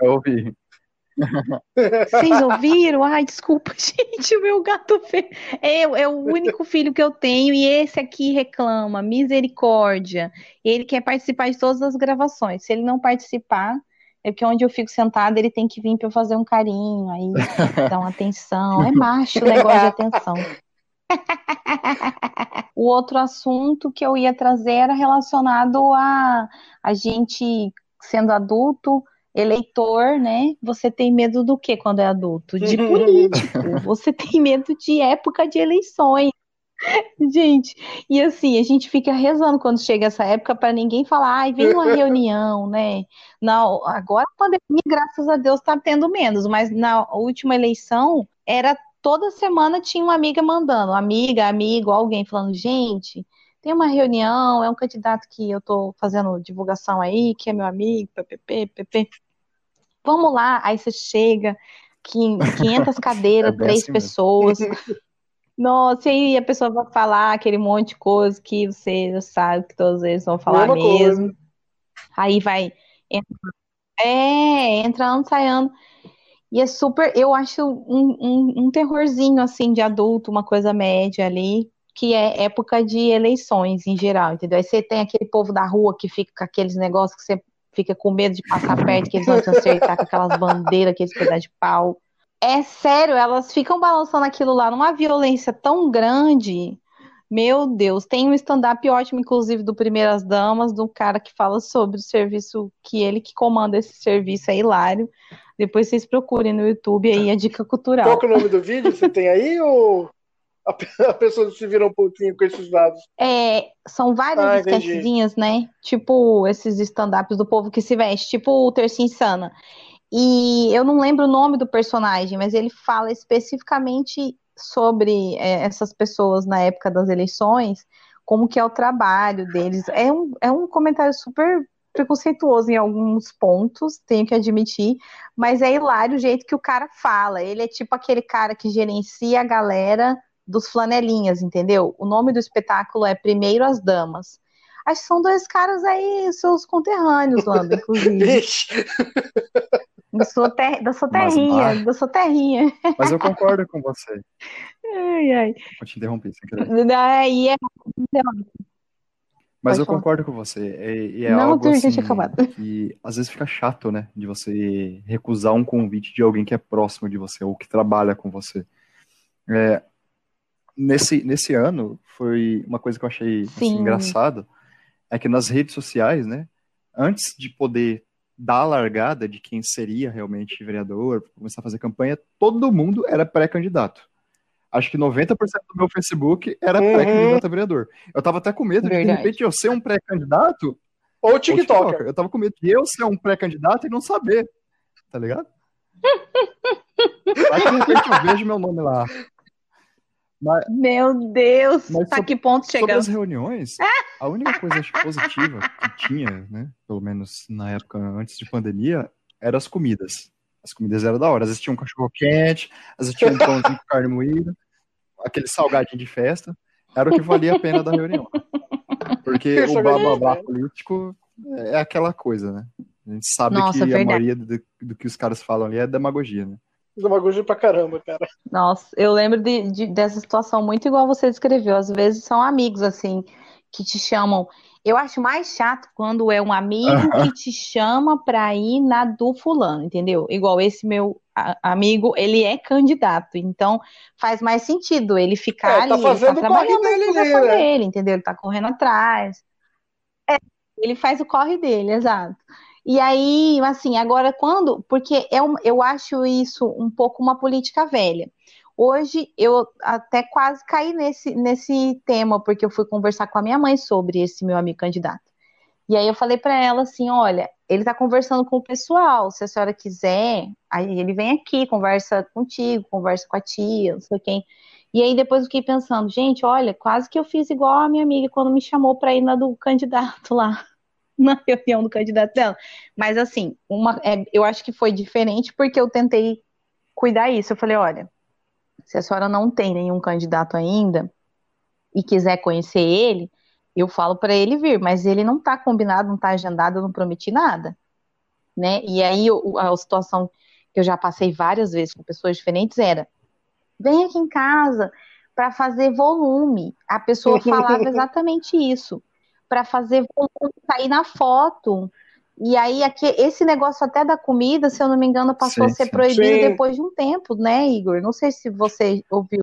Eu ouvi. Vocês ouviram? Ai, desculpa, gente, o meu gato é, é o único filho que eu tenho e esse aqui reclama, misericórdia. Ele quer participar de todas as gravações. Se ele não participar, é porque onde eu fico sentada ele tem que vir para eu fazer um carinho, aí dar uma atenção. É macho o negócio de atenção. O outro assunto que eu ia trazer era relacionado a a gente sendo adulto, eleitor, né? Você tem medo do que quando é adulto? De político. Você tem medo de época de eleições. Gente, e assim, a gente fica rezando quando chega essa época para ninguém falar, ai, vem uma reunião, né? Não, agora a pandemia, graças a Deus, tá tendo menos, mas na última eleição era toda semana tinha uma amiga mandando, amiga, amigo, alguém falando, gente, tem uma reunião, é um candidato que eu tô fazendo divulgação aí, que é meu amigo, ppp, pp. Vamos lá, aí você chega, 500 cadeiras, é três assim pessoas. Nossa, e aí a pessoa vai falar aquele monte de coisa que você já sabe que todos eles vão falar mesmo. Coisa. Aí vai. Entra, é, entrando, saindo. E é super, eu acho um, um, um terrorzinho assim de adulto, uma coisa média ali, que é época de eleições em geral, entendeu? Aí você tem aquele povo da rua que fica com aqueles negócios que você fica com medo de passar perto, que eles vão te acertar com aquelas bandeiras, aqueles pedaços de pau. É sério, elas ficam balançando aquilo lá numa violência tão grande. Meu Deus, tem um stand-up ótimo, inclusive, do Primeiras Damas, do cara que fala sobre o serviço, que ele que comanda esse serviço, é hilário. Depois vocês procurem no YouTube aí a dica cultural. Qual que é o nome do vídeo? Você tem aí ou a pessoa se vira um pouquinho com esses dados? É, são várias ah, sketchzinhas, né? Tipo esses stand-ups do povo que se veste, tipo o Terça Insana. E eu não lembro o nome do personagem, mas ele fala especificamente sobre é, essas pessoas na época das eleições, como que é o trabalho deles. É um, é um comentário super preconceituoso em alguns pontos, tenho que admitir, mas é hilário o jeito que o cara fala. Ele é tipo aquele cara que gerencia a galera dos flanelinhas, entendeu? O nome do espetáculo é Primeiro as Damas. Acho que são dois caras aí, seus conterrâneos, Lando, inclusive. Da sua, ter... da sua terrinha, mas, da sua terrinha. Mas eu concordo com você. Ai, ai. Vou te interromper sem querer. Aí é... Mas Pode eu falar. concordo com você. E é, é Não, algo assim, que às vezes fica chato, né? De você recusar um convite de alguém que é próximo de você ou que trabalha com você. É, nesse, nesse ano, foi uma coisa que eu achei assim, engraçado, é que nas redes sociais, né? Antes de poder da largada de quem seria realmente vereador, começar a fazer campanha, todo mundo era pré-candidato. Acho que 90% do meu Facebook era uhum. pré-candidato a vereador. Eu tava até com medo Verdade. de, de repente, eu ser um pré-candidato. Ou TikTok. Eu tava com medo de eu ser um pré-candidato e não saber. Tá ligado? Aí, de repente, eu vejo meu nome lá. Mas, Meu Deus, mas tá que ponto chegamos? Sobre as reuniões, a única coisa positiva que tinha, né, pelo menos na época antes de pandemia, eram as comidas. As comidas eram da hora. Às vezes tinha um cachorro quente, às vezes tinha um pãozinho com carne moída, aquele salgadinho de festa. Era o que valia a pena da reunião. Porque o blá político é aquela coisa, né? A gente sabe Nossa, que verdade. a maioria do, do que os caras falam ali é demagogia, né? Demagogia pra caramba, cara. Nossa, eu lembro de, de, dessa situação muito igual você descreveu. Às vezes são amigos, assim, que te chamam. Eu acho mais chato quando é um amigo que te chama pra ir na do fulano, entendeu? Igual esse meu amigo, ele é candidato, então faz mais sentido ele ficar é, tá ali, ele tá trabalhando dele, né? dele, entendeu? Ele tá correndo atrás. É, ele faz o corre dele, exato. E aí, assim, agora quando. Porque eu, é eu acho isso um pouco uma política velha. Hoje eu até quase caí nesse, nesse tema, porque eu fui conversar com a minha mãe sobre esse meu amigo candidato. E aí eu falei para ela assim: olha, ele está conversando com o pessoal, se a senhora quiser, aí ele vem aqui, conversa contigo, conversa com a tia, não sei quem. E aí depois eu fiquei pensando, gente, olha, quase que eu fiz igual a minha amiga quando me chamou para ir na do candidato lá na reunião do candidato dela. Mas assim, uma, é, eu acho que foi diferente porque eu tentei cuidar isso. Eu falei, olha, se a senhora não tem nenhum candidato ainda e quiser conhecer ele, eu falo para ele vir, mas ele não está combinado, não está agendado, eu não prometi nada, né? E aí a, a situação que eu já passei várias vezes com pessoas diferentes era: vem aqui em casa para fazer volume. A pessoa falava exatamente isso para fazer sair na foto. E aí, aqui, esse negócio até da comida, se eu não me engano, passou sim, a ser sim. proibido sim. depois de um tempo, né, Igor? Não sei se você ouviu,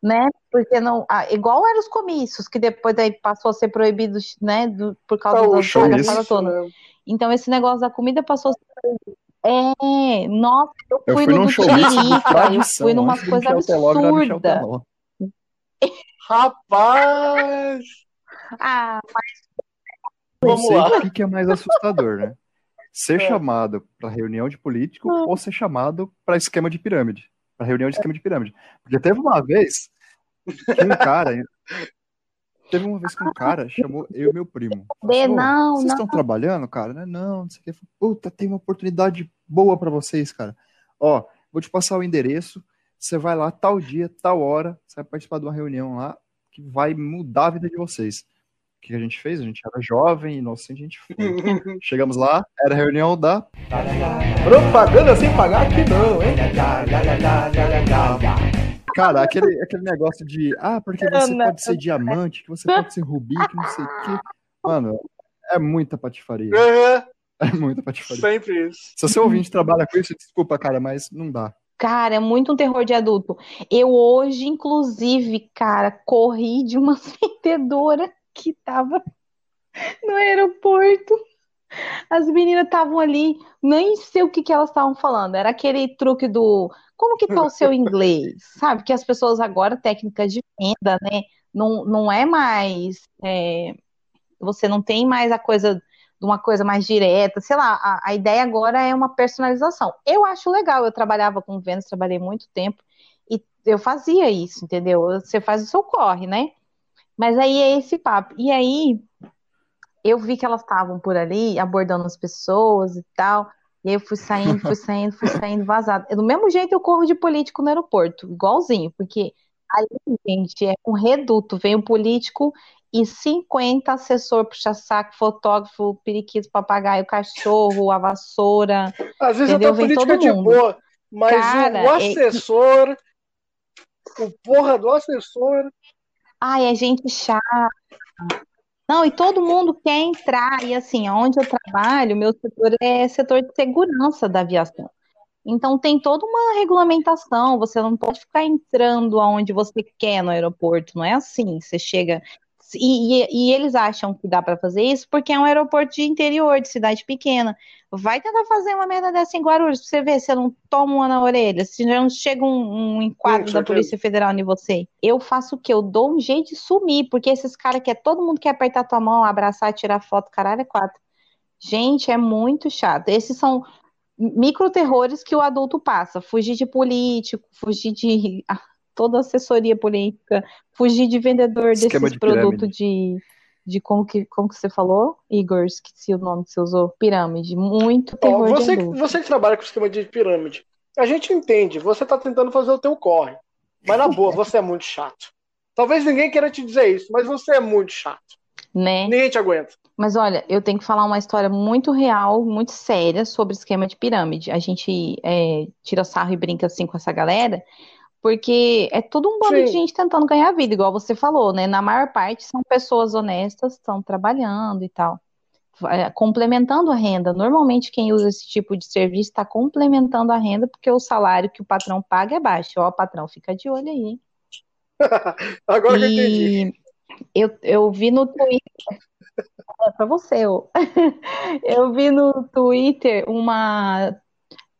né? Porque não. Ah, igual eram os comícios, que depois daí passou a ser proibido, né? Do, por causa oh, da palhaçada toda. Né? Então, esse negócio da comida passou a ser proibido. É, nossa, eu fui, eu fui no do Tiririca, eu fui numa coisa absurda. Rapaz! Ah, mas. Não sei o que, é mais assustador, né? Ser é. chamado para reunião de político ah. ou ser chamado para esquema de pirâmide. Para reunião de esquema de pirâmide. Porque teve uma vez que um cara. Teve uma vez que um cara chamou eu e meu primo. Falou, não, vocês estão trabalhando, cara? Né? Não, não sei o que. Puta, tem uma oportunidade boa para vocês, cara. Ó, vou te passar o endereço. Você vai lá tal dia, tal hora. Você vai participar de uma reunião lá que vai mudar a vida de vocês. Que a gente fez? A gente era jovem, inocente, a gente foi. Chegamos lá, era a reunião da. Propaganda sem pagar aqui não, hein? Cara, aquele, aquele negócio de. Ah, porque você pode ser diamante, que você pode ser rubi, que não sei o quê. Mano, é muita patifaria. É muita patifaria. sempre isso. Se você ouvinte trabalha com isso, desculpa, cara, mas não dá. Cara, é muito um terror de adulto. Eu hoje, inclusive, cara, corri de uma vendedora que tava no aeroporto. As meninas estavam ali, nem sei o que que elas estavam falando. Era aquele truque do como que tá o seu inglês? Sabe? Que as pessoas agora, técnicas de venda, né? Não, não é mais. é, você não tem mais a coisa de uma coisa mais direta, sei lá, a, a ideia agora é uma personalização. Eu acho legal, eu trabalhava com vendas, trabalhei muito tempo, e eu fazia isso, entendeu? Você faz o seu corre, né? Mas aí é esse papo. E aí eu vi que elas estavam por ali abordando as pessoas e tal. E aí eu fui saindo, fui saindo, fui saindo vazado. Do mesmo jeito eu corro de político no aeroporto, igualzinho, porque ali, gente, é um reduto. Vem o político e 50 assessor, puxa-saco, fotógrafo, periquito, papagaio, cachorro, a vassoura. Às vezes Entendeu? até Vem política de mundo. boa, mas Cara, o é- assessor, o porra do assessor, Ai, é gente chata. Não, e todo mundo quer entrar. E assim, onde eu trabalho, meu setor é setor de segurança da aviação. Então tem toda uma regulamentação. Você não pode ficar entrando aonde você quer no aeroporto. Não é assim. Você chega. E, e- e eles acham que dá para fazer isso porque é um aeroporto de interior, de cidade pequena. Vai tentar fazer uma merda dessa em Guarulhos pra você ver se não toma uma na orelha, se não chega um, um enquadro da. Polícia Federal em você. Eu faço o quê? Eu dou um jeito de sumir, porque esses caras que é todo mundo quer apertar tua mão, abraçar, tirar foto, caralho, é quatro. Gente, é muito chato. Esses são micro terrores que o adulto passa. Fugir de político, fugir de toda assessoria política, fugir de vendedor Esquema desses de produtos de, de como que, como que você falou? Igor, esqueci o nome que você usou. Pirâmide. Muito terror de você, você que trabalha com esquema de pirâmide, a gente entende, você tá tentando fazer o teu corre. Mas na boa, você é muito chato. Talvez ninguém queira te dizer isso, mas você é muito chato. Né? Ninguém te aguenta. Mas olha, eu tenho que falar uma história muito real, muito séria sobre esquema de pirâmide. A gente é, tira sarro e brinca assim com essa galera, porque é todo um bando Sim. de gente tentando ganhar vida, igual você falou, né? Na maior parte são pessoas honestas, estão trabalhando e tal, é, complementando a renda. Normalmente quem usa esse tipo de serviço está complementando a renda porque o salário que o patrão paga é baixo. Ó, patrão, fica de olho aí, hein? Agora que eu entendi. E eu, eu vi no Twitter, é pra você, ô. eu vi no Twitter uma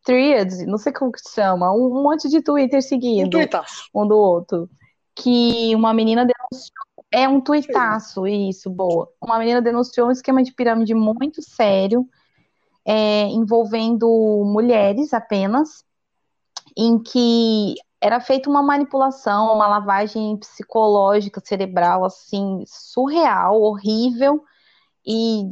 thread, não sei como que se chama, um monte de Twitter Um seguindo tuitaço. um do outro, que uma menina denunciou, é um tuitaço, isso, boa. Uma menina denunciou um esquema de pirâmide muito sério, é, envolvendo mulheres apenas, em que era feita uma manipulação, uma lavagem psicológica, cerebral, assim, surreal, horrível, e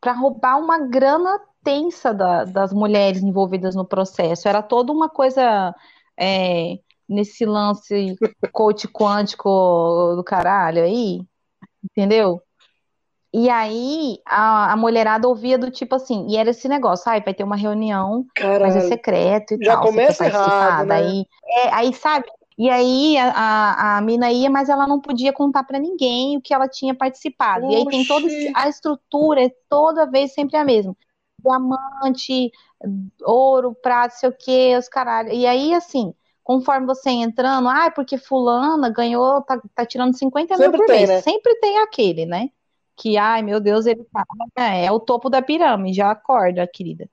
para roubar uma grana tensa da- das mulheres envolvidas no processo. Era toda uma coisa é, nesse lance coach quântico do caralho aí, entendeu? E aí a, a mulherada ouvia do tipo assim, e era esse negócio, ai, vai ter uma reunião mas é Caralho. secreto e Já tal, você começa errado, né? Daí, é, aí, sabe? E aí a, a, a mina ia, mas ela não podia contar pra ninguém o que ela tinha participado. E aí tem toda Oxi. a estrutura, é toda vez sempre a mesma. Diamante, ouro, prata, sei o que, os caralho. E aí, assim, conforme você entrando, ah, porque fulana ganhou, tá, tá tirando 50 mil Sempre por tem, mês. né? Sempre tem aquele, né? Que, ai, meu Deus, ele tá, é, é o topo da pirâmide, já acorda, querida.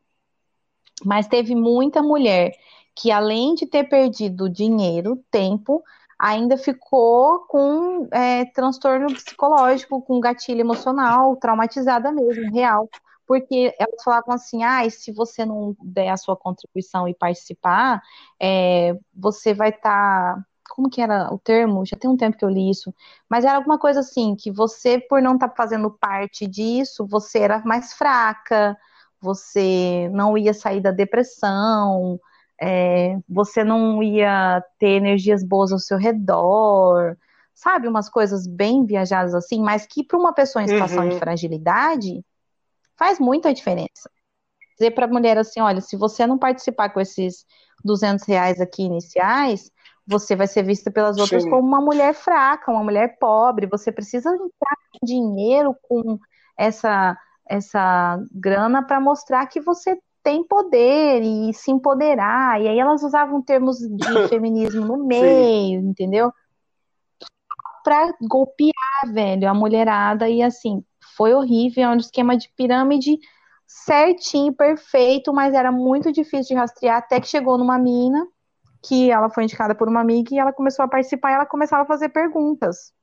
Mas teve muita mulher que, além de ter perdido dinheiro, tempo, ainda ficou com é, transtorno psicológico, com gatilho emocional, traumatizada mesmo, real. Porque elas falavam assim: ah, se você não der a sua contribuição e participar, é, você vai estar. Como que era o termo? Já tem um tempo que eu li isso. Mas era alguma coisa assim, que você, por não estar fazendo parte disso, você era mais fraca, você não ia sair da depressão, é, você não ia ter energias boas ao seu redor, sabe, umas coisas bem viajadas assim, mas que para uma pessoa em situação Uhum. de fragilidade faz muita diferença. Dizer para a mulher assim, olha, se você não participar com esses 200 reais aqui iniciais, você vai ser vista pelas outras Sim. como uma mulher fraca, uma mulher pobre. Você precisa entrar com dinheiro com essa essa grana para mostrar que você tem poder e se empoderar. E aí elas usavam termos de feminismo no meio, entendeu? Pra golpear, velho, a mulherada. E assim, foi horrível. É um esquema de pirâmide certinho, perfeito, mas era muito difícil de rastrear. Até que chegou numa mina que ela foi indicada por uma amiga e ela começou a participar e ela começava a fazer perguntas.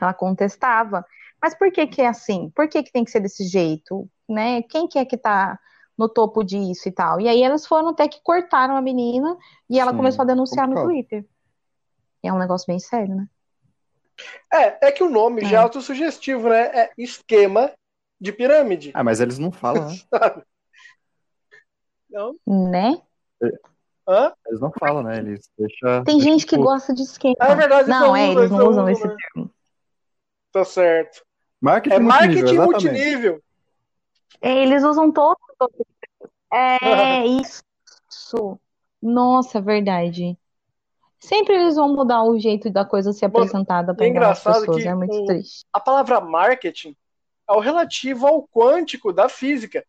Ela contestava. Mas por que que é assim? Por que que tem que ser desse jeito? Né? Quem que é que tá no topo disso e tal? E aí elas foram até que cortaram a menina e ela Sim, começou a denunciar no complicado. Twitter. E é um negócio bem sério, né? É, é que o nome já é É. autossugestivo, né? É esquema de pirâmide. Ah, mas eles não falam, né? Não? Né? Hã? Eles não falam, né? Eles deixam. Tem gente que gosta de esquema. Ah, é verdade, Não, é, eles usam, não usam esse né? termo. Tá certo. Marketing É marketing multinível, exatamente. multinível. É, Eles usam todo. É isso. Nossa, verdade. Sempre eles vão mudar o jeito da coisa ser apresentada para é as pessoas. que É muito o- triste. A palavra marketing é o relativo ao quântico da física.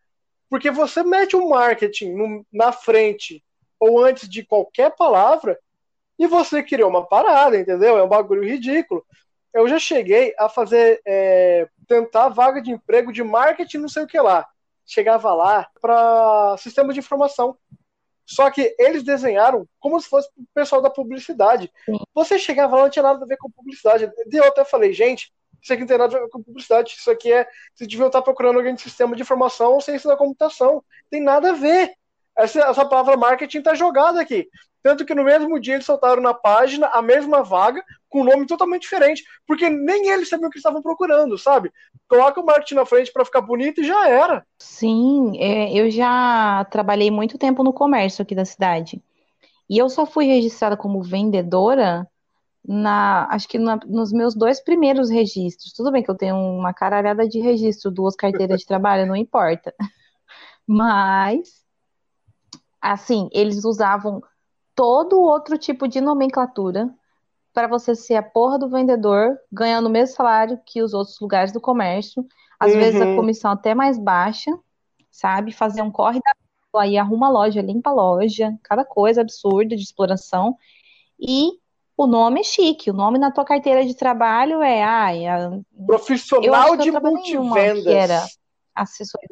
Porque você mete o marketing no- na frente ou antes de qualquer palavra e você criou uma parada, entendeu? É um bagulho ridículo. Eu já cheguei a fazer, é, tentar vaga de emprego de marketing, não sei o que lá. Chegava lá para sistema de informação. Só que eles desenharam como se fosse o pessoal da publicidade. Você chegava lá, não tinha nada a ver com publicidade. Eu até falei, gente, isso aqui não tem nada a ver com publicidade. Isso aqui é. Vocês deviam estar procurando alguém de sistema de informação ou ciência da computação. Tem nada a ver. Essa, essa palavra marketing está jogada aqui. Tanto que no mesmo dia eles soltaram na página a mesma vaga, com um nome totalmente diferente. Porque nem eles sabiam o que estavam procurando, sabe? Coloca o marketing na frente para ficar bonito e já era. Sim, é, eu já trabalhei muito tempo no comércio aqui da cidade. E eu só fui registrada como vendedora na, acho que na- nos meus dois primeiros registros. Tudo bem que eu tenho uma caralhada de registro, duas carteiras de trabalho, não importa. Mas, assim, eles usavam todo outro tipo de nomenclatura para você ser a porra do vendedor, ganhando o mesmo salário que os outros lugares do comércio. Às vezes a Uhum. comissão até mais baixa, sabe? Fazer um corre da aí arruma a loja, limpa a loja, cada coisa absurda de exploração. E o nome é chique, o nome na tua carteira de trabalho é, ai, a- Profissional de uma que multivendas. era- assessoria.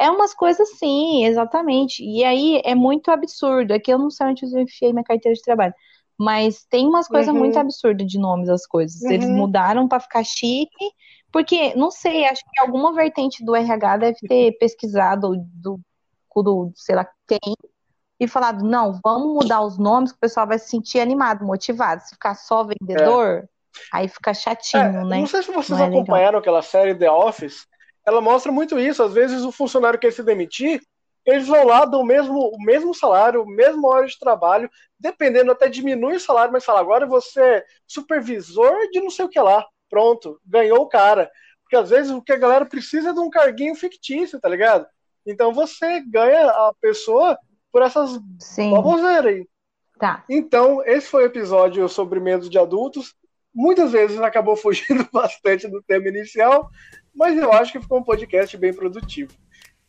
É umas coisas assim, exatamente. E aí é muito absurdo. É que eu não sei onde eu enfiei minha carteira de trabalho. Mas tem umas coisas Uhum. muito absurdas de nomes das coisas. Eles Uhum. mudaram pra ficar chique, porque, não sei, acho que alguma vertente do RH deve ter pesquisado do, do sei lá quem, e falado, não, vamos mudar os nomes que o pessoal vai se sentir animado, motivado. Se ficar só vendedor, aí fica chatinho, É, né? Não sei se vocês Não é acompanharam aquela série The Office. Ela mostra muito isso. Às vezes o funcionário quer se demitir, eles vão lá, dão o mesmo, o mesmo salário, o mesmo hora de trabalho, dependendo, até diminui o salário, mas fala, agora você é supervisor de não sei o que lá. Pronto, ganhou o cara. Porque às vezes o que a galera precisa é de um carguinho fictício, tá ligado? Então você ganha a pessoa por essas Sim, baboseiras aí. tá. Então, esse foi o episódio sobre medos de adultos. Muitas vezes acabou fugindo bastante do tema inicial, mas eu acho que ficou um podcast bem produtivo.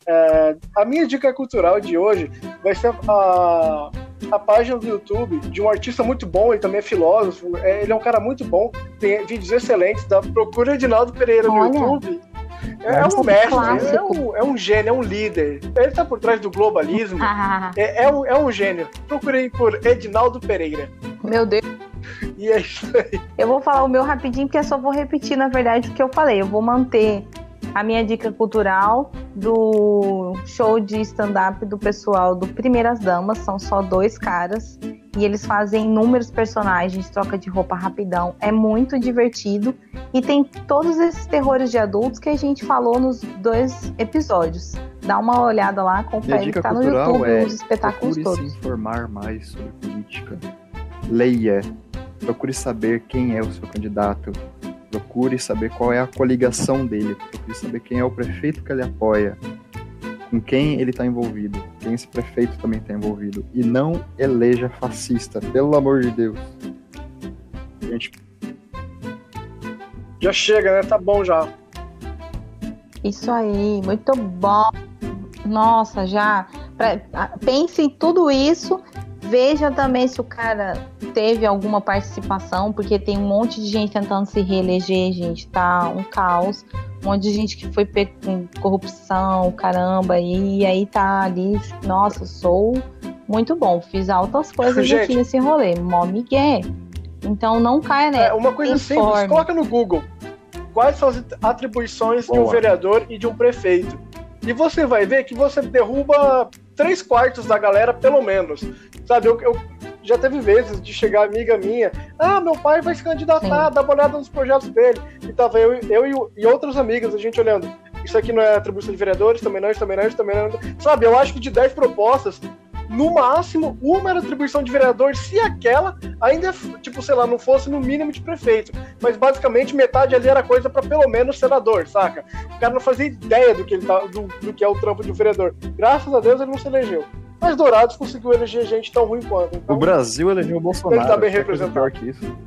É, a minha dica cultural de hoje vai ser a, a página do YouTube de um artista muito bom, ele também é filósofo, é, ele é um cara muito bom, tem vídeos excelentes, da Procura Edinaldo Pereira no Olha. YouTube. É, é um mestre, é um, é um gênio, é um líder. Ele tá por trás do globalismo. Ah, É, é um, é um gênio. Procurei por Edinaldo Pereira. meu Deus. E é isso aí. Eu vou falar o meu rapidinho, porque eu só vou repetir, na verdade, o que eu falei. Eu vou manter a minha dica cultural do show de stand-up do pessoal do Primeiras Damas. São só dois caras. E eles fazem inúmeros personagens, troca de roupa rapidão. É muito divertido. E tem todos esses terrores de adultos que a gente falou nos dois episódios. Dá uma olhada lá, confere que tá no YouTube, é os espetáculos procure se todos. informar mais sobre política. Leia. Procure saber quem é o seu candidato, procure saber qual é a coligação dele, procure saber quem é o prefeito que ele apoia, com quem ele está envolvido, quem esse prefeito também está envolvido. E não eleja fascista, pelo amor de Deus. Gente. Já chega, né? Tá bom já. Isso aí, muito bom. Nossa, já. Pra, pense em tudo isso. Veja também se o cara teve alguma participação, porque tem um monte de gente tentando se reeleger, gente. Tá um caos. Um monte de gente que foi pego com corrupção, caramba. E aí tá ali. Nossa, sou muito bom. Fiz altas coisas gente, aqui nesse rolê. Mó Miguel. Então não caia nessa. É uma coisa Informe. simples. Coloca no Google quais são as atribuições Boa. de um vereador e de um prefeito. E você vai ver que você derruba três quartos da galera, pelo menos. Sabe, eu, eu já teve vezes de chegar amiga minha, ah, meu pai vai se candidatar, Sim. dá uma olhada nos projetos dele. E tava eu, eu e, e outras amigas, a gente olhando. Isso aqui não é atribuição de vereadores, também não, isso também não, isso também não. Sabe, eu acho que de 10 propostas, no máximo, uma era atribuição de vereador, se aquela ainda, tipo, sei lá, não fosse no mínimo de prefeito. Mas basicamente metade ali era coisa para pelo menos senador, saca? O cara não fazia ideia do que, ele tá, do, do que é o trampo de um vereador. Graças a Deus ele não se elegeu. Mas Dourados conseguiu eleger gente tão ruim quanto. Então, o Brasil elegeu o Bolsonaro. Ele tá bem representado. Que isso.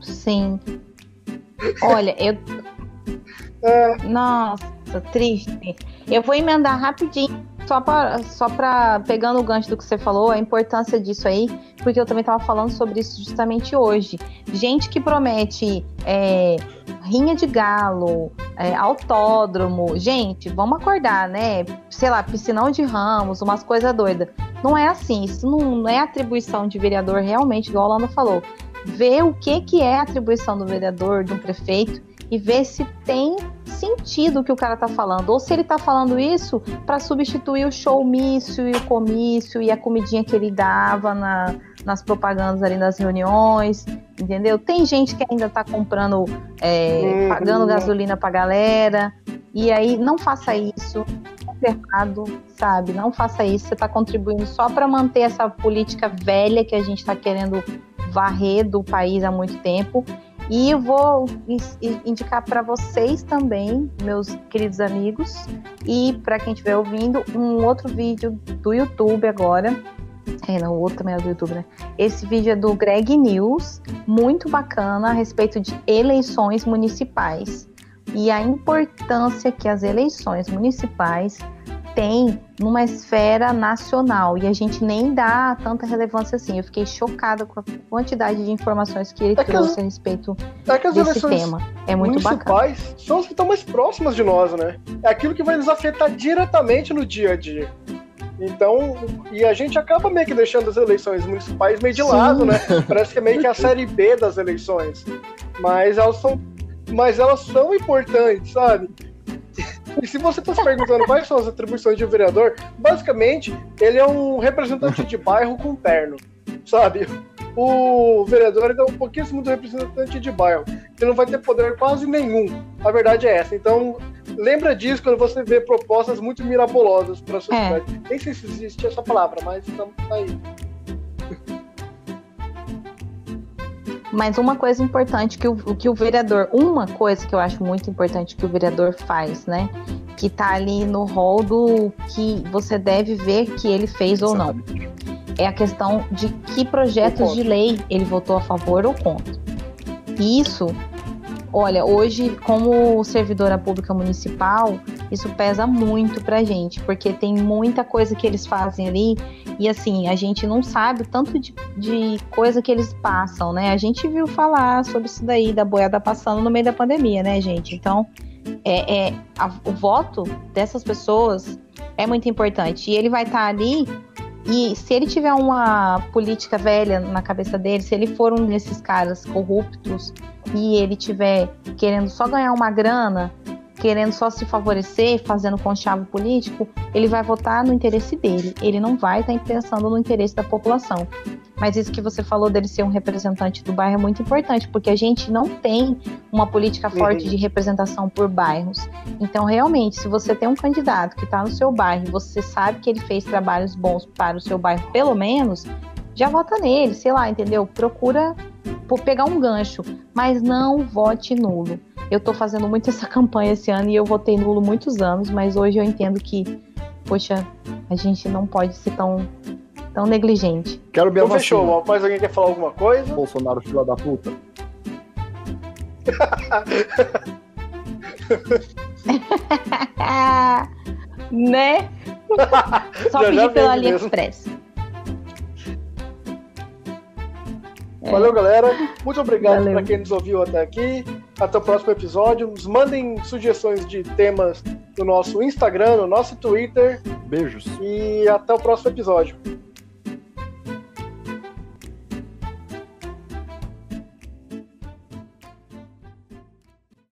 Sim. Olha, eu. É... Nossa, triste. Eu vou emendar rapidinho só para só pra, pegando o gancho do que você falou, a importância disso aí, porque eu também estava falando sobre isso justamente hoje. Gente que promete é, rinha de galo, é, autódromo. Gente, vamos acordar, né? Sei lá, piscinão de ramos, umas coisas doidas. Não é assim, isso não, não é atribuição de vereador realmente, igual a Lana falou. Ver o que, que é atribuição do vereador, do prefeito, e ver se tem sentido o que o cara tá falando, ou se ele tá falando isso para substituir o showmício e o comício e a comidinha que ele dava na, nas propagandas ali nas reuniões, entendeu? Tem gente que ainda tá comprando, é, uhum. pagando gasolina pra galera, e aí não faça isso, errado, sabe? Não faça isso, você tá contribuindo só para manter essa política velha que a gente tá querendo varrer do país há muito tempo e vou indicar para vocês também, meus queridos amigos, e para quem estiver ouvindo, um outro vídeo do YouTube agora. É, não, o outro também é do YouTube, né? Esse vídeo é do Greg News, muito bacana a respeito de eleições municipais e a importância que as eleições municipais tem numa esfera nacional e a gente nem dá tanta relevância assim. Eu fiquei chocada com a quantidade de informações que ele é trouxe as, a respeito é desse tema. É muito bacana. São as que estão mais próximas de nós, né? É aquilo que vai nos afetar diretamente no dia a dia. Então, e a gente acaba meio que deixando as eleições municipais meio de Sim. lado, né? Parece que é meio que a série B das eleições. Mas elas são, mas elas são importantes, sabe? E se você está se perguntando quais são as atribuições de um vereador, basicamente ele é um representante de bairro com terno, sabe? O vereador é um pouquíssimo do representante de bairro, que não vai ter poder quase nenhum. A verdade é essa. Então, lembra disso quando você vê propostas muito mirabolosas para a sociedade. É. Nem sei se existe essa palavra, mas estamos aí. Mas uma coisa importante que o, que o vereador, uma coisa que eu acho muito importante que o vereador faz, né? Que tá ali no rol do que você deve ver que ele fez ou não. É a questão de que projetos de lei ele votou a favor ou contra. Isso Olha, hoje, como servidora pública municipal, isso pesa muito pra gente, porque tem muita coisa que eles fazem ali e assim, a gente não sabe tanto de, de coisa que eles passam, né? A gente viu falar sobre isso daí, da boiada passando no meio da pandemia, né, gente? Então, é, é a, o voto dessas pessoas é muito importante. E ele vai estar tá ali e se ele tiver uma política velha na cabeça dele, se ele for um desses caras corruptos e ele tiver querendo só ganhar uma grana, querendo só se favorecer, fazendo conchavo político, ele vai votar no interesse dele. Ele não vai estar pensando no interesse da população. Mas isso que você falou dele ser um representante do bairro é muito importante, porque a gente não tem uma política forte de representação por bairros. Então, realmente, se você tem um candidato que está no seu bairro, você sabe que ele fez trabalhos bons para o seu bairro, pelo menos, já vota nele, sei lá, entendeu? Procura por pegar um gancho, mas não vote nulo. Eu tô fazendo muito essa campanha esse ano e eu votei nulo muitos anos, mas hoje eu entendo que, poxa, a gente não pode ser tão, tão negligente. Quero ver a Então vacina. fechou. Mais alguém quer falar alguma coisa? Bolsonaro, filho da puta. né? Só Já, já pedir pela vende mesmo. AliExpress. É. Valeu, galera. Muito obrigado para quem nos ouviu até aqui. Até o próximo episódio. Nos mandem sugestões de temas no nosso Instagram, no nosso Twitter. Beijos. E até o próximo episódio.